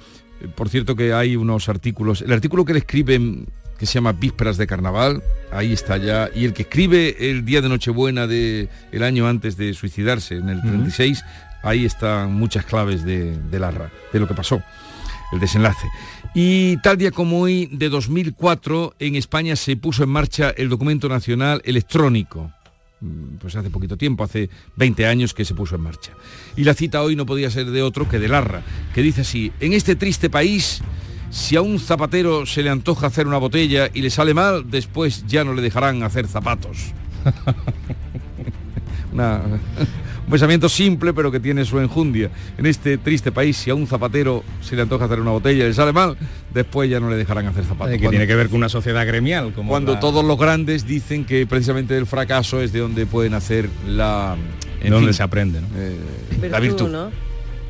Por cierto que hay unos artículos... El artículo que le escriben que se llama Vísperas de Carnaval, ahí está ya, y el que escribe el día de Nochebuena de el año antes de suicidarse, en el 36, ahí están muchas claves de, de Larra, de lo que pasó, el desenlace. Y tal día como hoy, de 2004, en España se puso en marcha el documento nacional electrónico. Mm, Pues hace poquito tiempo, hace 20 años que se puso en marcha. Y la cita hoy no podía ser de otro que de Larra, que dice así, en este triste país, si a un zapatero se le antoja hacer una botella y le sale mal, después ya no le dejarán hacer zapatos. Una- un pensamiento simple pero que tiene su enjundia. En este triste país, si a un zapatero se le antoja hacer una botella y le sale mal, después ya no le dejarán hacer zapatos. Eh, que tiene que ver con una sociedad gremial. Como Cuando la- todos los grandes dicen que precisamente el fracaso es de donde pueden hacer la... en Donde fin, se aprende, ¿no? eh, la virtud.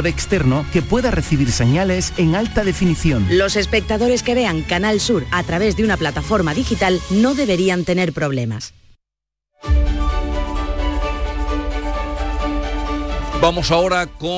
externo que pueda recibir señales en alta definición. Los espectadores que vean Canal Sur a través de una plataforma digital no deberían tener problemas. Vamos ahora con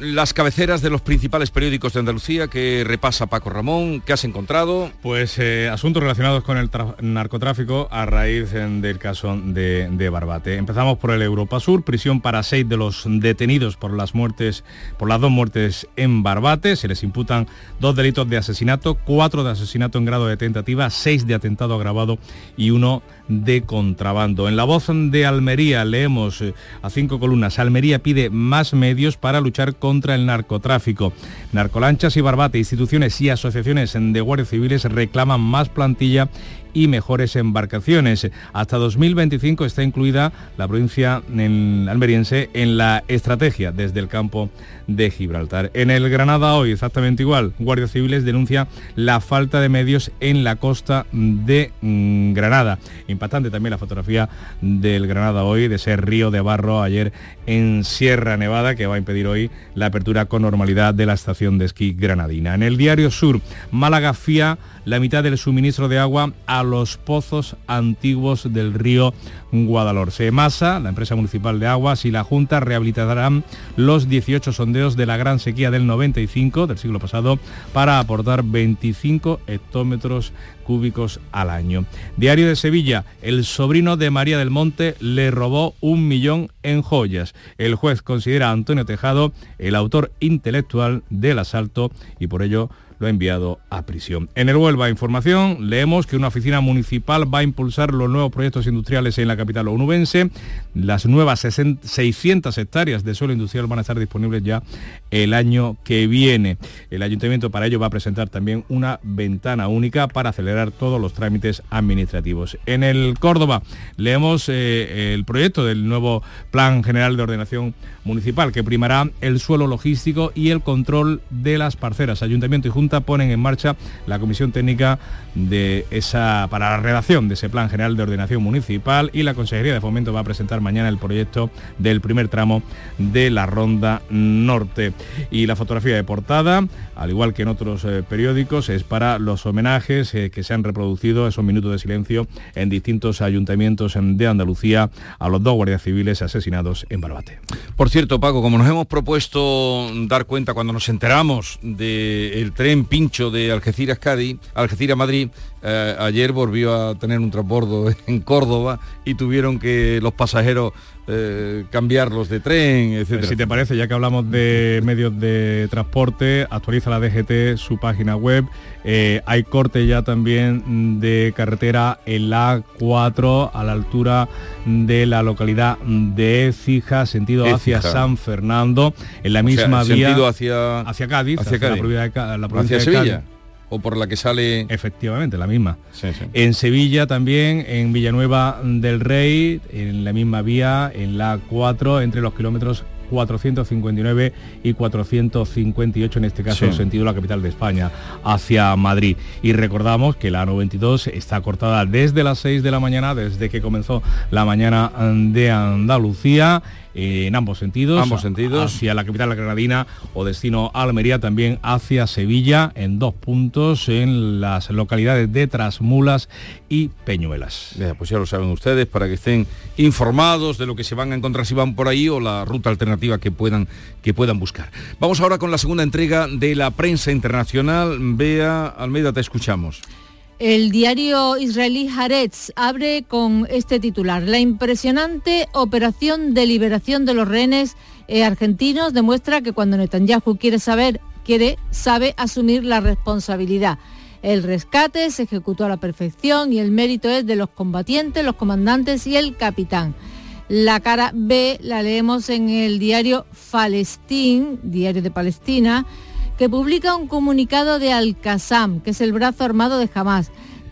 las cabeceras de los principales periódicos de Andalucía que repasa Paco Ramón. ¿Qué has encontrado? Pues eh, asuntos relacionados con el narcotráfico a raíz eh, del caso de, de Barbate. Empezamos por el Europa Sur, prisión para seis de los detenidos por las muertes, por las dos muertes en Barbate. Se les imputan dos delitos de asesinato, cuatro de asesinato en grado de tentativa, seis de atentado agravado y uno de contrabando. En la voz de Almería leemos eh, a cinco columnas. Almería pide más medios para luchar contra el narcotráfico. Narcolanchas y Barbate, instituciones y asociaciones de guardias civiles reclaman más plantilla y mejores embarcaciones. Hasta 2025 está incluida la provincia en- almeriense en la estrategia desde el campo de Gibraltar. En el Granada hoy exactamente igual, guardias civiles denuncia la falta de medios en la costa de mm, Granada. Impactante también la fotografía del Granada hoy, de ese río de barro ayer en Sierra Nevada que va a impedir hoy la apertura con normalidad de la estación de esquí granadina. En el diario Sur, Málaga fía la mitad del suministro de agua a los pozos antiguos del río Guadalhorce. Masa, la empresa municipal de aguas y la Junta rehabilitarán los 18 sondeos de la gran sequía del 95 del siglo pasado para aportar 25 hectómetros cúbicos al año. Diario de Sevilla, el sobrino de María del Monte le robó un millón en joyas. El juez considera a Antonio Tejado el autor intelectual del asalto y por ello lo ha enviado a prisión. En el Huelva Información leemos que una oficina municipal va a impulsar los nuevos proyectos industriales en la capital onubense. Las nuevas 60 600 hectáreas de suelo industrial van a estar disponibles ya el año que viene. El ayuntamiento para ello va a presentar también una ventana única para acelerar todos los trámites administrativos. En el Córdoba leemos eh, el proyecto del nuevo Plan General de Ordenación Municipal que primará el suelo logístico y el control de las parcelas. Ayuntamiento y Junta ponen en marcha la comisión técnica de esa para la redacción de ese Plan General de Ordenación Municipal y la Consejería de Fomento va a presentar mañana el proyecto del primer tramo de la Ronda Norte. Y la fotografía de portada, al igual que en otros eh, periódicos, es para los homenajes eh, que se han reproducido, esos minutos de silencio en distintos ayuntamientos de Andalucía a los dos guardias civiles asesinados en Barbate. Por cierto, Paco, como nos hemos propuesto dar cuenta cuando nos enteramos del tren pincho de Algeciras Cádiz, Algeciras Madrid, eh, ayer volvió a tener un transbordo en Córdoba y tuvieron que los pasajeros eh, cambiarlos de tren, etcétera. Si te parece, ya que hablamos de medios de transporte, actualiza la DGT su página web. Eh, hay corte ya también de carretera en la A4 a la altura de la localidad de Écija, sentido hacia. San Fernando, en la O sea, misma vía sentido hacia, hacia Cádiz, hacia hacia la Cádiz. provincia de la provincia hacia de Sevilla. O por la que sale... Efectivamente, la misma. En Sevilla también, en Villanueva del Rey, en la misma vía, en la 4, entre los kilómetros 459 y 458, en este caso, Sí. sentido la capital de España, hacia Madrid. Y recordamos que la 92 está cortada desde las 6 de la mañana, desde que comenzó la mañana de Andalucía, eh, en ambos sentidos. Ambos sentidos. Hacia la capital granadina o destino Almería, también hacia Sevilla, en dos puntos, en las localidades de Trasmulas y Peñuelas. Ya, pues ya lo saben ustedes para que estén informados de lo que se van a encontrar si van por ahí o la ruta alternativa que puedan, que puedan buscar. Vamos ahora con la segunda entrega de la prensa internacional. Bea Almeida, te escuchamos. El diario israelí Haaretz abre con este titular. La impresionante operación de liberación de los rehenes eh, argentinos demuestra que cuando Netanyahu quiere saber, quiere, sabe asumir la responsabilidad. El rescate se ejecutó a la perfección y el mérito es de los combatientes, los comandantes y el capitán. La cara B la leemos en el diario Palestín, diario de Palestina, que publica un comunicado de Al-Qassam, que es el brazo armado de Hamas.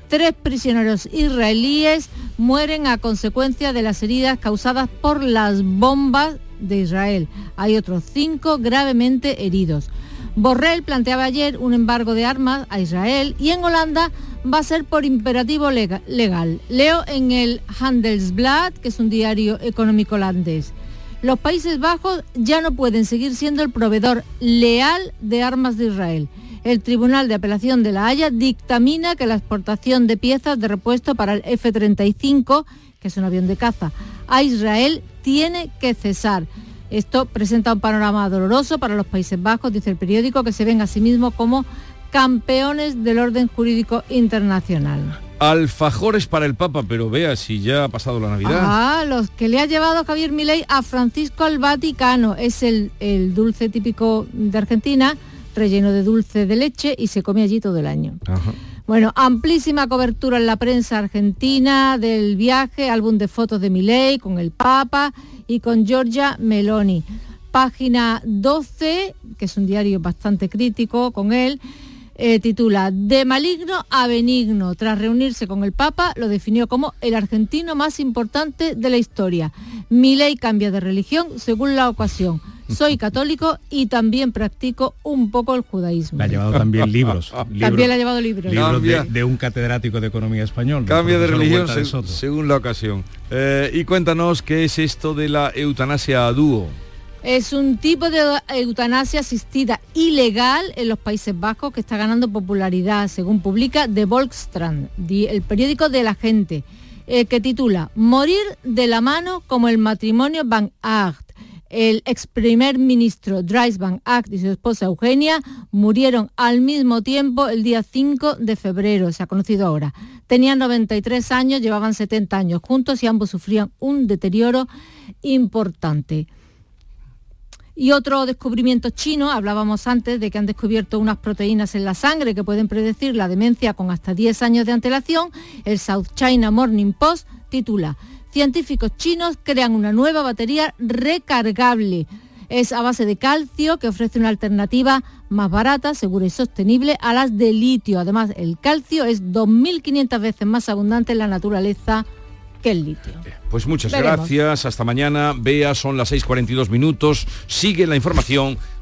Tres prisioneros israelíes mueren a consecuencia de las heridas causadas por las bombas de Israel. Hay otros cinco gravemente heridos. Borrell planteaba ayer un embargo de armas a Israel y en Holanda va a ser por imperativo lega- legal. Leo en el Handelsblad, que es un diario económico holandés. Los Países Bajos ya no pueden seguir siendo el proveedor leal de armas de Israel. El Tribunal de Apelación de La Haya dictamina que la exportación de piezas de repuesto para el F-35, que es un avión de caza, a Israel tiene que cesar. Esto presenta un panorama doloroso para los Países Bajos, dice el periódico, que se ven a sí mismos como campeones del orden jurídico internacional. Alfajores para el Papa, pero vea si ya ha pasado la Navidad. Ah, los que le ha llevado Javier Milei a Francisco al Vaticano. Es el, el dulce típico de Argentina, relleno de dulce de leche y se come allí todo el año. Bueno, amplísima cobertura en la prensa argentina del viaje, álbum de fotos de Milei con el Papa y con Giorgia Meloni. Página 12, que es un diario bastante crítico con él, eh, titula De maligno a benigno. Tras reunirse con el Papa, lo definió como el argentino más importante de la historia. Milei cambia de religión según la ocasión. Soy católico y también practico un poco el judaísmo. Le ha llevado también libros. También le ha llevado libros. Libros de, un catedrático de economía español. Cambia de religión de según la ocasión. Eh, y cuéntanos qué es esto de la eutanasia a dúo. Es un tipo de eutanasia asistida ilegal en los Países Bajos que está ganando popularidad, según publica The Volkskrant, di- el periódico de la gente, eh, que titula Morir de la mano como el matrimonio Van Aert. El ex primer ministro Dries Van Aert y su esposa Eugenia murieron al mismo tiempo el día 5 de febrero, se ha conocido ahora. Tenían 93 años, llevaban 70 años juntos y ambos sufrían un deterioro importante. Y otro descubrimiento chino, hablábamos antes de que han descubierto unas proteínas en la sangre que pueden predecir la demencia con hasta 10 años de antelación. El South China Morning Post titula, científicos chinos crean una nueva batería recargable. Es a base de calcio que ofrece una alternativa más barata, segura y sostenible a las de litio. Además, el calcio es 2.500 veces más abundante en la naturaleza que el litio. Pues muchas Veremos. gracias, hasta mañana. Bea, son las 6.42 minutos. Sigue la información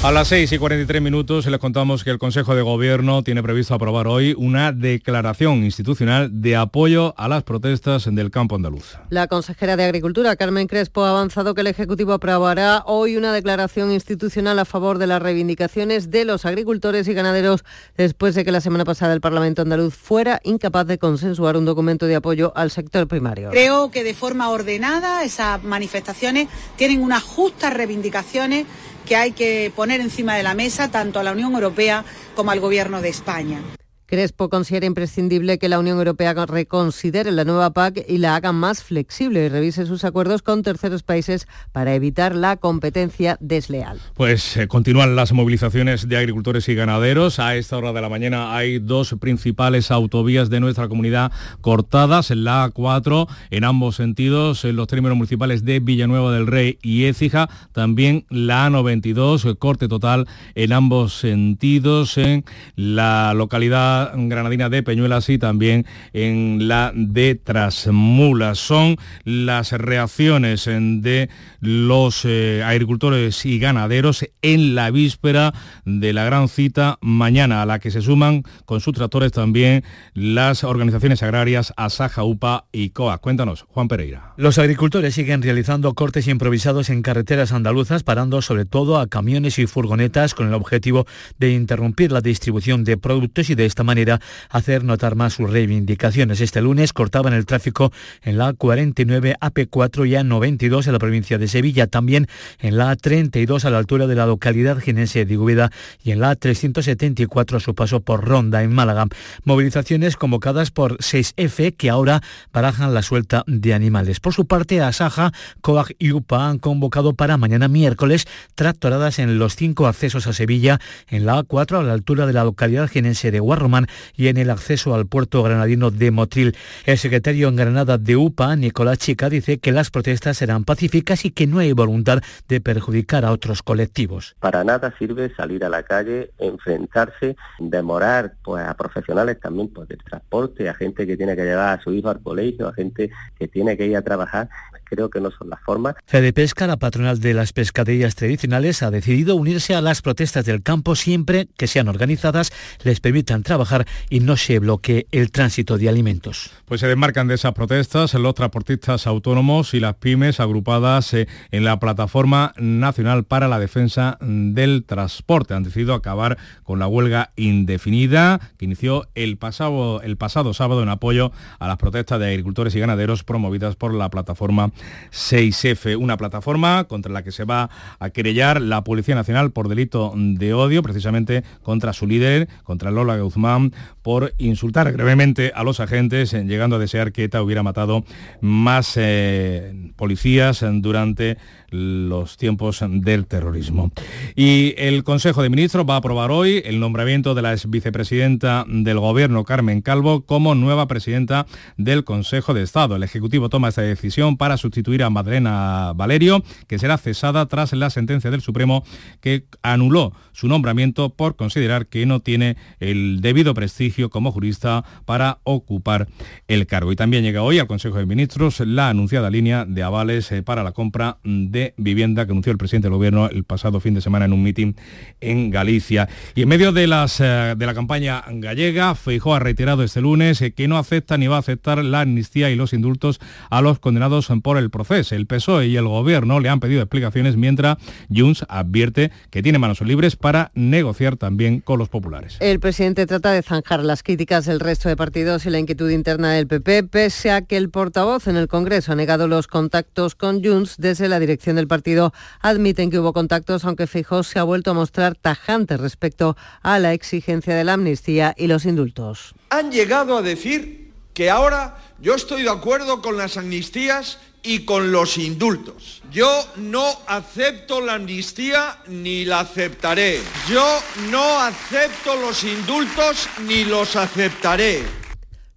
A las 6 y 43 minutos les contamos que el Consejo de Gobierno tiene previsto aprobar hoy una declaración institucional de apoyo a las protestas del campo andaluz. La consejera de Agricultura, Carmen Crespo, ha avanzado que el Ejecutivo aprobará hoy una declaración institucional a favor de las reivindicaciones de los agricultores y ganaderos después de que la semana pasada el Parlamento andaluz fuera incapaz de consensuar un documento de apoyo al sector primario. Creo que de forma ordenada esas manifestaciones tienen unas justas reivindicaciones que hay que poner encima de la mesa tanto a la Unión Europea como al Gobierno de España. Crespo considera imprescindible que la Unión Europea reconsidere la nueva PAC y la haga más flexible y revise sus acuerdos con terceros países para evitar la competencia desleal. Pues eh, continúan las movilizaciones de agricultores y ganaderos. A esta hora de la mañana hay dos principales autovías de nuestra comunidad cortadas, la A4 en ambos sentidos, en los términos municipales de Villanueva del Rey y Écija, también la A92, corte total en ambos sentidos en la localidad granadina de Peñuelas y también en la de Trasmulas. Son las reacciones de los eh, agricultores y ganaderos en la víspera de la gran cita mañana, a la que se suman con sus tractores también las organizaciones agrarias Asaja, UPA y COA. Cuéntanos, Juan Pereira. Los agricultores siguen realizando cortes improvisados en carreteras andaluzas, parando sobre todo a camiones y furgonetas con el objetivo de interrumpir la distribución de productos y de esta manera hacer notar más sus reivindicaciones. Este lunes cortaban el tráfico en la 49 AP4 y A92 en la provincia de Sevilla, también en la A32 a la altura de la localidad jinense de Igúbeda y en la A374 a su paso por Ronda en Málaga. Movilizaciones convocadas por 6F que ahora barajan la suelta de animales. Por su parte, Asaja, COAG y UPA han convocado para mañana miércoles tractoradas en los cinco accesos a Sevilla, en la A4 a la altura de la localidad jinense de Guarromán y en el acceso al puerto granadino de Motril. El secretario en Granada de UPA, Nicolás Chica, dice que las protestas serán pacíficas y que no hay voluntad de perjudicar a otros colectivos. Para nada sirve salir a la calle, enfrentarse, demorar pues, a profesionales también pues, del transporte, a gente que tiene que llevar a su hijo al colegio, a gente que tiene que ir a trabajar creo que no son las formas. Fede Pesca, la patronal de las pescaderías tradicionales, ha decidido unirse a las protestas del campo siempre que sean organizadas, les permitan trabajar y no se bloquee el tránsito de alimentos. Pues se desmarcan de esas protestas los transportistas autónomos y las pymes agrupadas eh, en la Plataforma Nacional para la Defensa del Transporte. Han decidido acabar con la huelga indefinida que inició el pasado, el pasado sábado en apoyo a las protestas de agricultores y ganaderos promovidas por la plataforma 6F, una plataforma contra la que se va a querellar la Policía Nacional por delito de odio, precisamente contra su líder, contra Lola Guzmán, por insultar gravemente a los agentes, eh, llegando a desear que ETA hubiera matado más eh, policías durante los tiempos del terrorismo. Y el Consejo de Ministros va a aprobar hoy el nombramiento de la ex vicepresidenta del Gobierno, Carmen Calvo, como nueva presidenta del Consejo de Estado. El Ejecutivo toma esta decisión para sustituir a Madrena Valerio, que será cesada tras la sentencia del Supremo que anuló su nombramiento por considerar que no tiene el debido prestigio como jurista para ocupar el cargo. Y también llega hoy al Consejo de Ministros la anunciada línea de avales eh, para la compra de vivienda que anunció el presidente del Gobierno el pasado fin de semana en un mitin en Galicia. Y en medio de, las, eh, de la campaña gallega, Feijó ha reiterado este lunes eh, que no acepta ni va a aceptar la amnistía y los indultos a los condenados por el proceso. El PSOE y el Gobierno le han pedido explicaciones mientras Junts advierte que tiene manos libres para negociar también con los populares. El presidente trata de zanjar las críticas del resto de partidos y la inquietud interna del PP, pese a que el portavoz en el Congreso ha negado los contactos con Junts desde la dirección del partido. Admiten que hubo contactos, aunque Feijóo se ha vuelto a mostrar tajante respecto a la exigencia de la amnistía y los indultos. Han llegado a decir que ahora yo estoy de acuerdo con las amnistías y con los indultos. Yo no acepto la amnistía ni la aceptaré. Yo no acepto los indultos ni los aceptaré.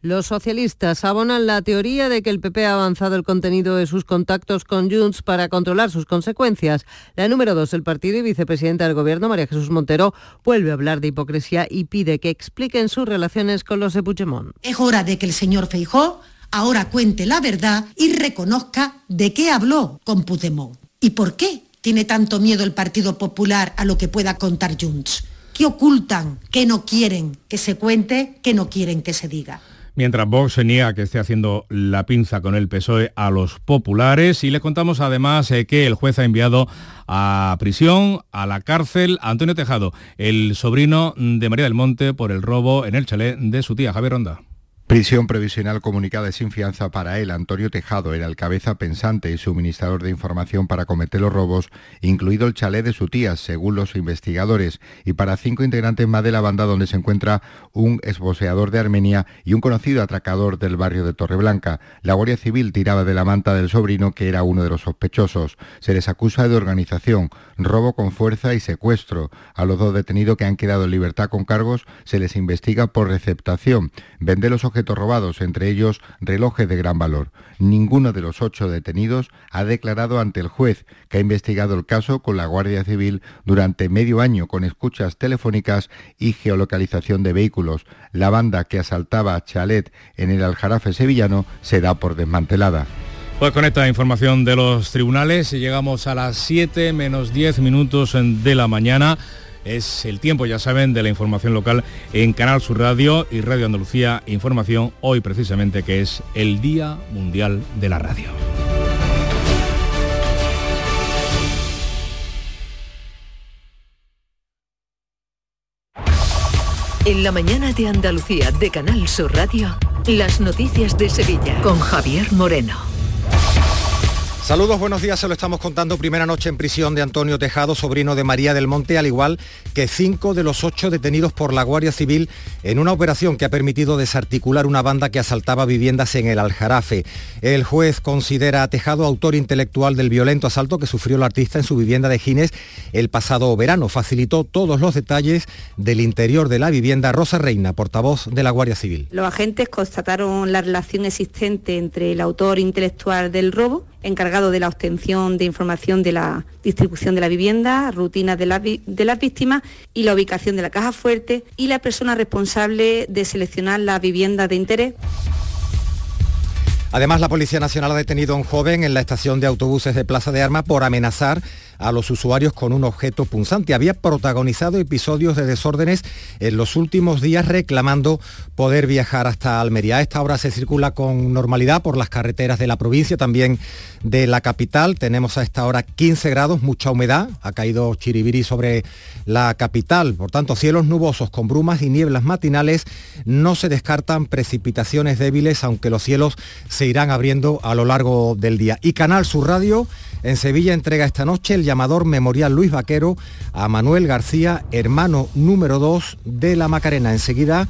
Los socialistas abonan la teoría de que el PP ha avanzado el contenido de sus contactos con Junts para controlar sus consecuencias. La número dos del partido y vicepresidenta del Gobierno, María Jesús Montero, vuelve a hablar de hipocresía y pide que expliquen sus relaciones con los de Puigdemont. Es hora de que el señor Feijó ahora cuente la verdad y reconozca de qué habló con Puigdemont y por qué tiene tanto miedo el Partido Popular a lo que pueda contar Junts? ¿Qué ocultan? ¿Qué no quieren que se cuente? ¿Qué no quieren que se diga? Mientras Vox se niega que esté haciendo la pinza con el PSOE a los populares y le contamos además eh, que el juez ha enviado a prisión, a la cárcel, a Antonio Tejado, el sobrino de María del Monte por el robo en el chalet de su tía Javier Ronda. Prisión provisional comunicada sin fianza para él. Antonio Tejado era el cabeza pensante y suministrador de información para cometer los robos, incluido el chalet de su tía, según los investigadores, y para cinco integrantes más de la banda donde se encuentra un esboceador de Armenia y un conocido atracador del barrio de Torreblanca. La Guardia Civil tiraba de la manta del sobrino, que era uno de los sospechosos. Se les acusa de organización, robo con fuerza y secuestro. A los dos detenidos que han quedado en libertad con cargos se les investiga por receptación. Vende los objetos robados, entre ellos relojes de gran valor. Ninguno de los ocho detenidos ha declarado ante el juez, que ha investigado el caso con la Guardia Civil durante medio año con escuchas telefónicas y geolocalización de vehículos. La banda que asaltaba a Chalet en el Aljarafe sevillano se da por desmantelada. Pues con esta información de los tribunales llegamos a las 7 menos 10 minutos de la mañana. Es el tiempo, ya saben, de la información local en Canal Sur Radio y Radio Andalucía Información, hoy precisamente que es el Día Mundial de la Radio. En la mañana de Andalucía de Canal Sur Radio, las noticias de Sevilla con Javier Moreno. Saludos, buenos días. Se lo estamos contando. Primera noche en prisión de Antonio Tejado, sobrino de María del Monte, al igual que cinco de los ocho detenidos por la Guardia Civil en una operación que ha permitido desarticular una banda que asaltaba viviendas en el Aljarafe. El juez considera a Tejado autor intelectual del violento asalto que sufrió el artista en su vivienda de Gines el pasado verano. Facilitó todos los detalles del interior de la vivienda Rosa Reina, portavoz de la Guardia Civil. Los agentes constataron la relación existente entre el autor intelectual del robo, encargado de la obtención de información de la distribución de la vivienda, rutinas de, de las víctimas y la ubicación de la caja fuerte y la persona responsable de seleccionar la vivienda de interés. Además, la Policía Nacional ha detenido a un joven en la estación de autobuses de Plaza de Armas por amenazar a los usuarios con un objeto punzante. Había protagonizado episodios de desórdenes en los últimos días reclamando poder viajar hasta Almería. A esta hora se circula con normalidad por las carreteras de la provincia, también de la capital. Tenemos a esta hora 15 grados, mucha humedad. Ha caído chiribiri sobre la capital. Por tanto, cielos nubosos con brumas y nieblas matinales. No se descartan precipitaciones débiles, aunque los cielos se irán abriendo a lo largo del día. Y Canal Sur Radio en Sevilla entrega esta noche el llamador Memorial Luis Vaquero a Manuel García, hermano número 2 de la Macarena. Enseguida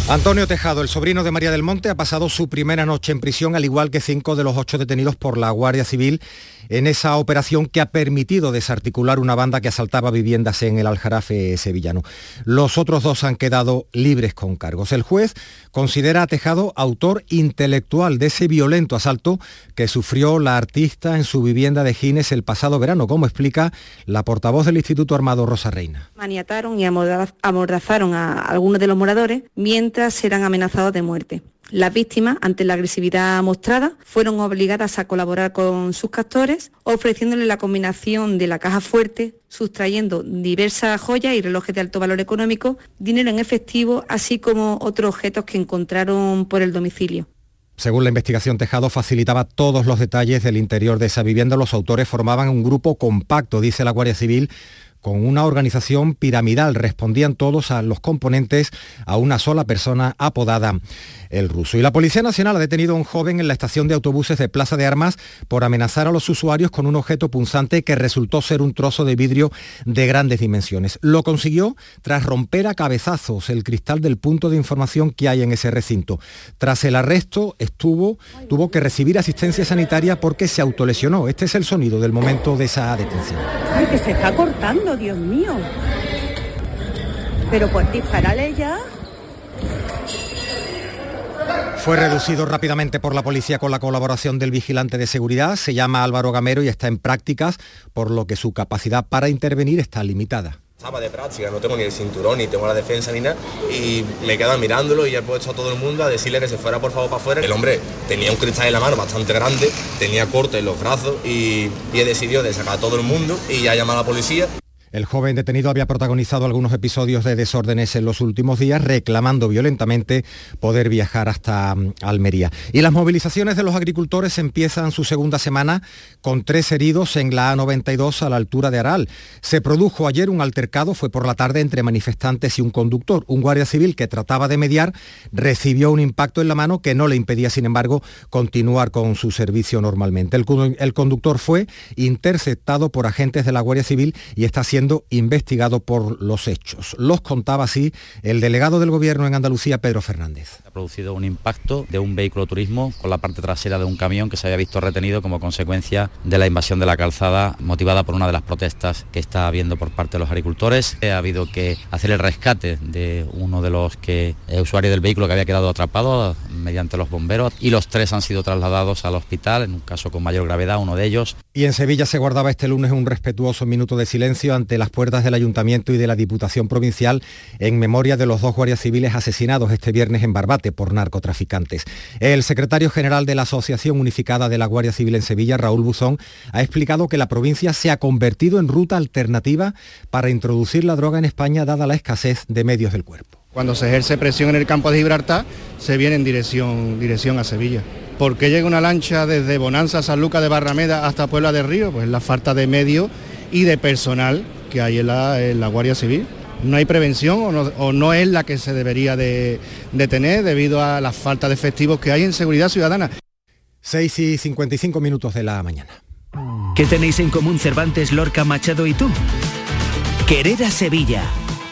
Antonio Tejado, el sobrino de María del Monte, ha pasado su primera noche en prisión, al igual que cinco de los ocho detenidos por la Guardia Civil en esa operación que ha permitido desarticular una banda que asaltaba viviendas en el Aljarafe sevillano. Los otros dos han quedado libres con cargos. El juez considera a Tejado autor intelectual de ese violento asalto que sufrió la artista en su vivienda de Gines el pasado verano, como explica la portavoz del Instituto Armado Rosa Reina. Maniataron y amordazaron a algunos de los moradores mientras eran amenazados de muerte. Las víctimas, ante la agresividad mostrada, fueron obligadas a colaborar con sus captores, ofreciéndoles la combinación de la caja fuerte, sustrayendo diversas joyas y relojes de alto valor económico, dinero en efectivo, así como otros objetos que encontraron por el domicilio. Según la investigación, Tejado facilitaba todos los detalles del interior de esa vivienda. Los autores formaban un grupo compacto, dice la Guardia Civil, con una organización piramidal. Respondían todos a los componentes a una sola persona apodada el ruso. Y la Policía Nacional ha detenido a un joven en la estación de autobuses de Plaza de Armas por amenazar a los usuarios con un objeto punzante que resultó ser un trozo de vidrio de grandes dimensiones. Lo consiguió tras romper a cabezazos el cristal del punto de información que hay en ese recinto. Tras el arresto estuvo, tuvo que recibir asistencia sanitaria porque se autolesionó. Este es el sonido del momento de esa detención. Ay, que se está cortando, Dios mío. Pero pues disparale ya. Fue reducido rápidamente por la policía con la colaboración del vigilante de seguridad. Se llama Álvaro Gamero y está en prácticas, por lo que su capacidad para intervenir está limitada. Estaba de práctica, no tengo ni el cinturón, ni tengo la defensa ni nada. Y me quedan mirándolo y he puesto a todo el mundo a decirle que se fuera por favor para afuera. El hombre tenía un cristal en la mano bastante grande, tenía corte en los brazos y, y he decidido de sacar a todo el mundo y ya llamar a la policía. El joven detenido había protagonizado algunos episodios de desórdenes en los últimos días, reclamando violentamente poder viajar hasta mm, Almería. Y las movilizaciones de los agricultores empiezan su segunda semana con tres heridos en la A92 a la altura de Aral. Se produjo ayer un altercado, fue por la tarde, entre manifestantes y un conductor. Un guardia civil que trataba de mediar recibió un impacto en la mano que no le impedía, sin embargo, continuar con su servicio normalmente. El, el conductor fue interceptado por agentes de la Guardia Civil y está siendo investigado por los hechos. Los contaba así el delegado del Gobierno en Andalucía, Pedro Fernández. Ha producido un impacto de un vehículo turismo con la parte trasera de un camión que se había visto retenido como consecuencia de la invasión de la calzada motivada por una de las protestas que está habiendo por parte de los agricultores. Ha habido que hacer el rescate de uno de los que eh, usuarios del vehículo que había quedado atrapado mediante los bomberos y los tres han sido trasladados al hospital, en un caso con mayor gravedad, uno de ellos. Y en Sevilla se guardaba este lunes un respetuoso minuto de silencio ante las puertas del Ayuntamiento y de la Diputación Provincial en memoria de los dos guardias civiles asesinados este viernes en Barbate por narcotraficantes. El secretario general de la Asociación Unificada de la Guardia Civil en Sevilla, Raúl Buzón, ha explicado que la provincia se ha convertido en ruta alternativa para introducir la droga en España dada la escasez de medios del cuerpo. Cuando se ejerce presión en el campo de Gibraltar, se viene en dirección, dirección a Sevilla. ¿Por qué llega una lancha desde Bonanza, San Lucas de Barrameda hasta Puebla del Río? Pues la falta de medios y de personal que hay en la, Guardia Civil. No hay prevención o no, es la que se debería de, de tener debido a la falta de efectivos que hay en seguridad ciudadana. 6 y 55 minutos de la mañana. ¿Qué tenéis en común Cervantes, Lorca, Machado y tú? Querer a Sevilla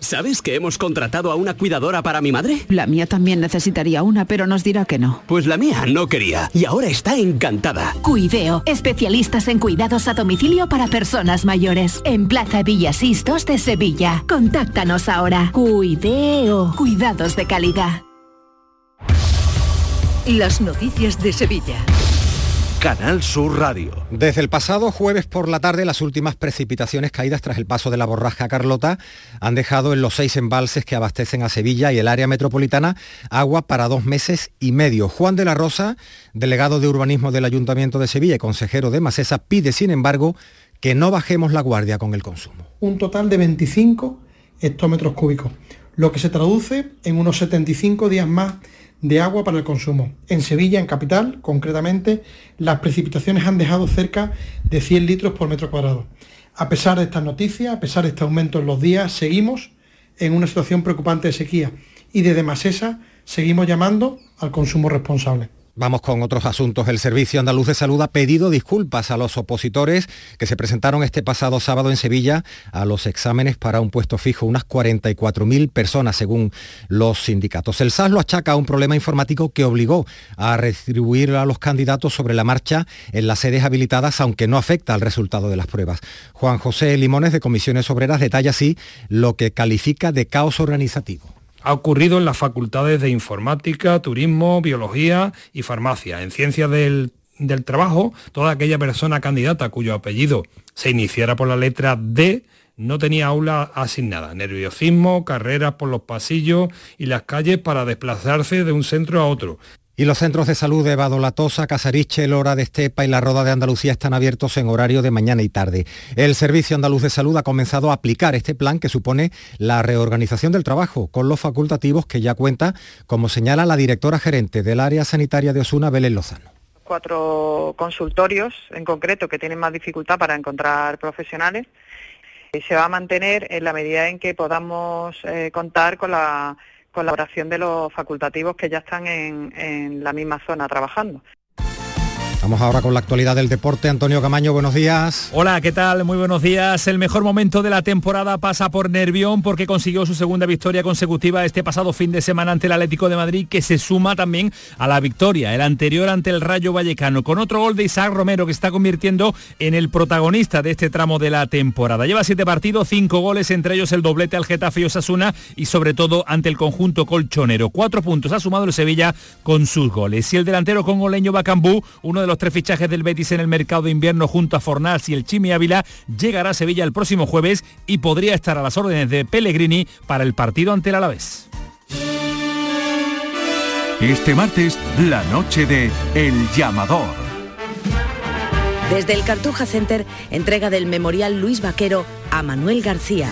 ¿Sabes que hemos contratado a una cuidadora para mi madre? La mía también necesitaría una, pero nos dirá que no. Pues la mía no quería y ahora está encantada. Cuideo, especialistas en cuidados a domicilio para personas mayores. En Plaza Villasistos de Sevilla. Contáctanos ahora. Cuideo, cuidados de calidad. Las noticias de Sevilla. Canal Sur Radio. Desde el pasado jueves por la tarde, las últimas precipitaciones caídas tras el paso de la borrasca Carlota han dejado en los seis embalses que abastecen a Sevilla y el área metropolitana agua para dos meses y medio. Juan de la Rosa, delegado de urbanismo del Ayuntamiento de Sevilla y consejero de Masesa, pide, sin embargo, que no bajemos la guardia con el consumo. Un total de 25 hectómetros cúbicos, lo que se traduce en unos 75 días más de agua para el consumo. En Sevilla, en capital, concretamente, las precipitaciones han dejado cerca de 100 litros por metro cuadrado. A pesar de estas noticias, a pesar de este aumento en los días, seguimos en una situación preocupante de sequía y desde Masesa seguimos llamando al consumo responsable. Vamos con otros asuntos. El Servicio Andaluz de Salud ha pedido disculpas a los opositores que se presentaron este pasado sábado en Sevilla a los exámenes para un puesto fijo, unas 44.000 personas según los sindicatos. El SAS lo achaca a un problema informático que obligó a retribuir a los candidatos sobre la marcha en las sedes habilitadas, aunque no afecta al resultado de las pruebas. Juan José Limones de Comisiones Obreras detalla así lo que califica de caos organizativo ha ocurrido en las facultades de informática, turismo, biología y farmacia. En ciencias del, trabajo, toda aquella persona candidata cuyo apellido se iniciara por la letra D no tenía aula asignada. Nerviosismo, carreras por los pasillos y las calles para desplazarse de un centro a otro. Y los centros de salud de Badolatosa, Casariche, Lora de Estepa y la Roda de Andalucía están abiertos en horario de mañana y tarde. El Servicio Andaluz de Salud ha comenzado a aplicar este plan que supone la reorganización del trabajo con los facultativos que ya cuenta, como señala la directora gerente del área sanitaria de Osuna, Belén Lozano cuatro consultorios en concreto que tienen más dificultad para encontrar profesionales y se va a mantener en la medida en que podamos eh, contar con la colaboración de los facultativos que ya están en, en la misma zona trabajando. Vamos ahora con la actualidad del deporte. Antonio Camaño, buenos días. Hola, ¿qué tal? Muy buenos días. El mejor momento de la temporada pasa por Nervión porque consiguió su segunda victoria consecutiva este pasado fin de semana ante el Atlético de Madrid, que se suma también a la victoria, el anterior ante el Rayo Vallecano, con otro gol de Isaac Romero que está convirtiendo en el protagonista de este tramo de la temporada. Lleva siete partidos, cinco goles, entre ellos el doblete al Getafe y Osasuna y sobre todo ante el conjunto colchonero. Cuatro puntos ha sumado el Sevilla con sus goles. Y el delantero congoleño Bacambú, uno de los tres fichajes del Betis en el mercado de invierno junto a Fornals y el Chimi Ávila, llegará a Sevilla el próximo jueves y podría estar a las órdenes de Pellegrini para el partido ante el Alavés. Este martes, la noche de El Llamador. Desde el Cartuja Center, entrega del Memorial Luis Vaquero a Manuel García.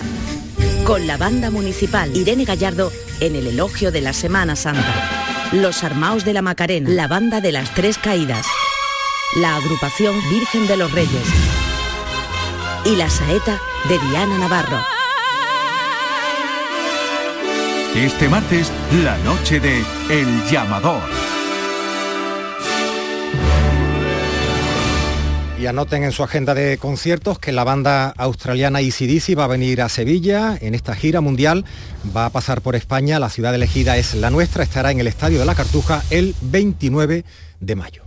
Con la banda municipal Irene Gallardo en el elogio de la Semana Santa. Los Armaos de la Macarena, la banda de las Tres Caídas la agrupación Virgen de los Reyes y la saeta de Diana Navarro. Este martes, la noche de El Llamador. Y anoten en su agenda de conciertos que la banda australiana EasyDC va a venir a Sevilla en esta gira mundial. Va a pasar por España. La ciudad elegida es la nuestra. Estará en el Estadio de la Cartuja el 29 de mayo.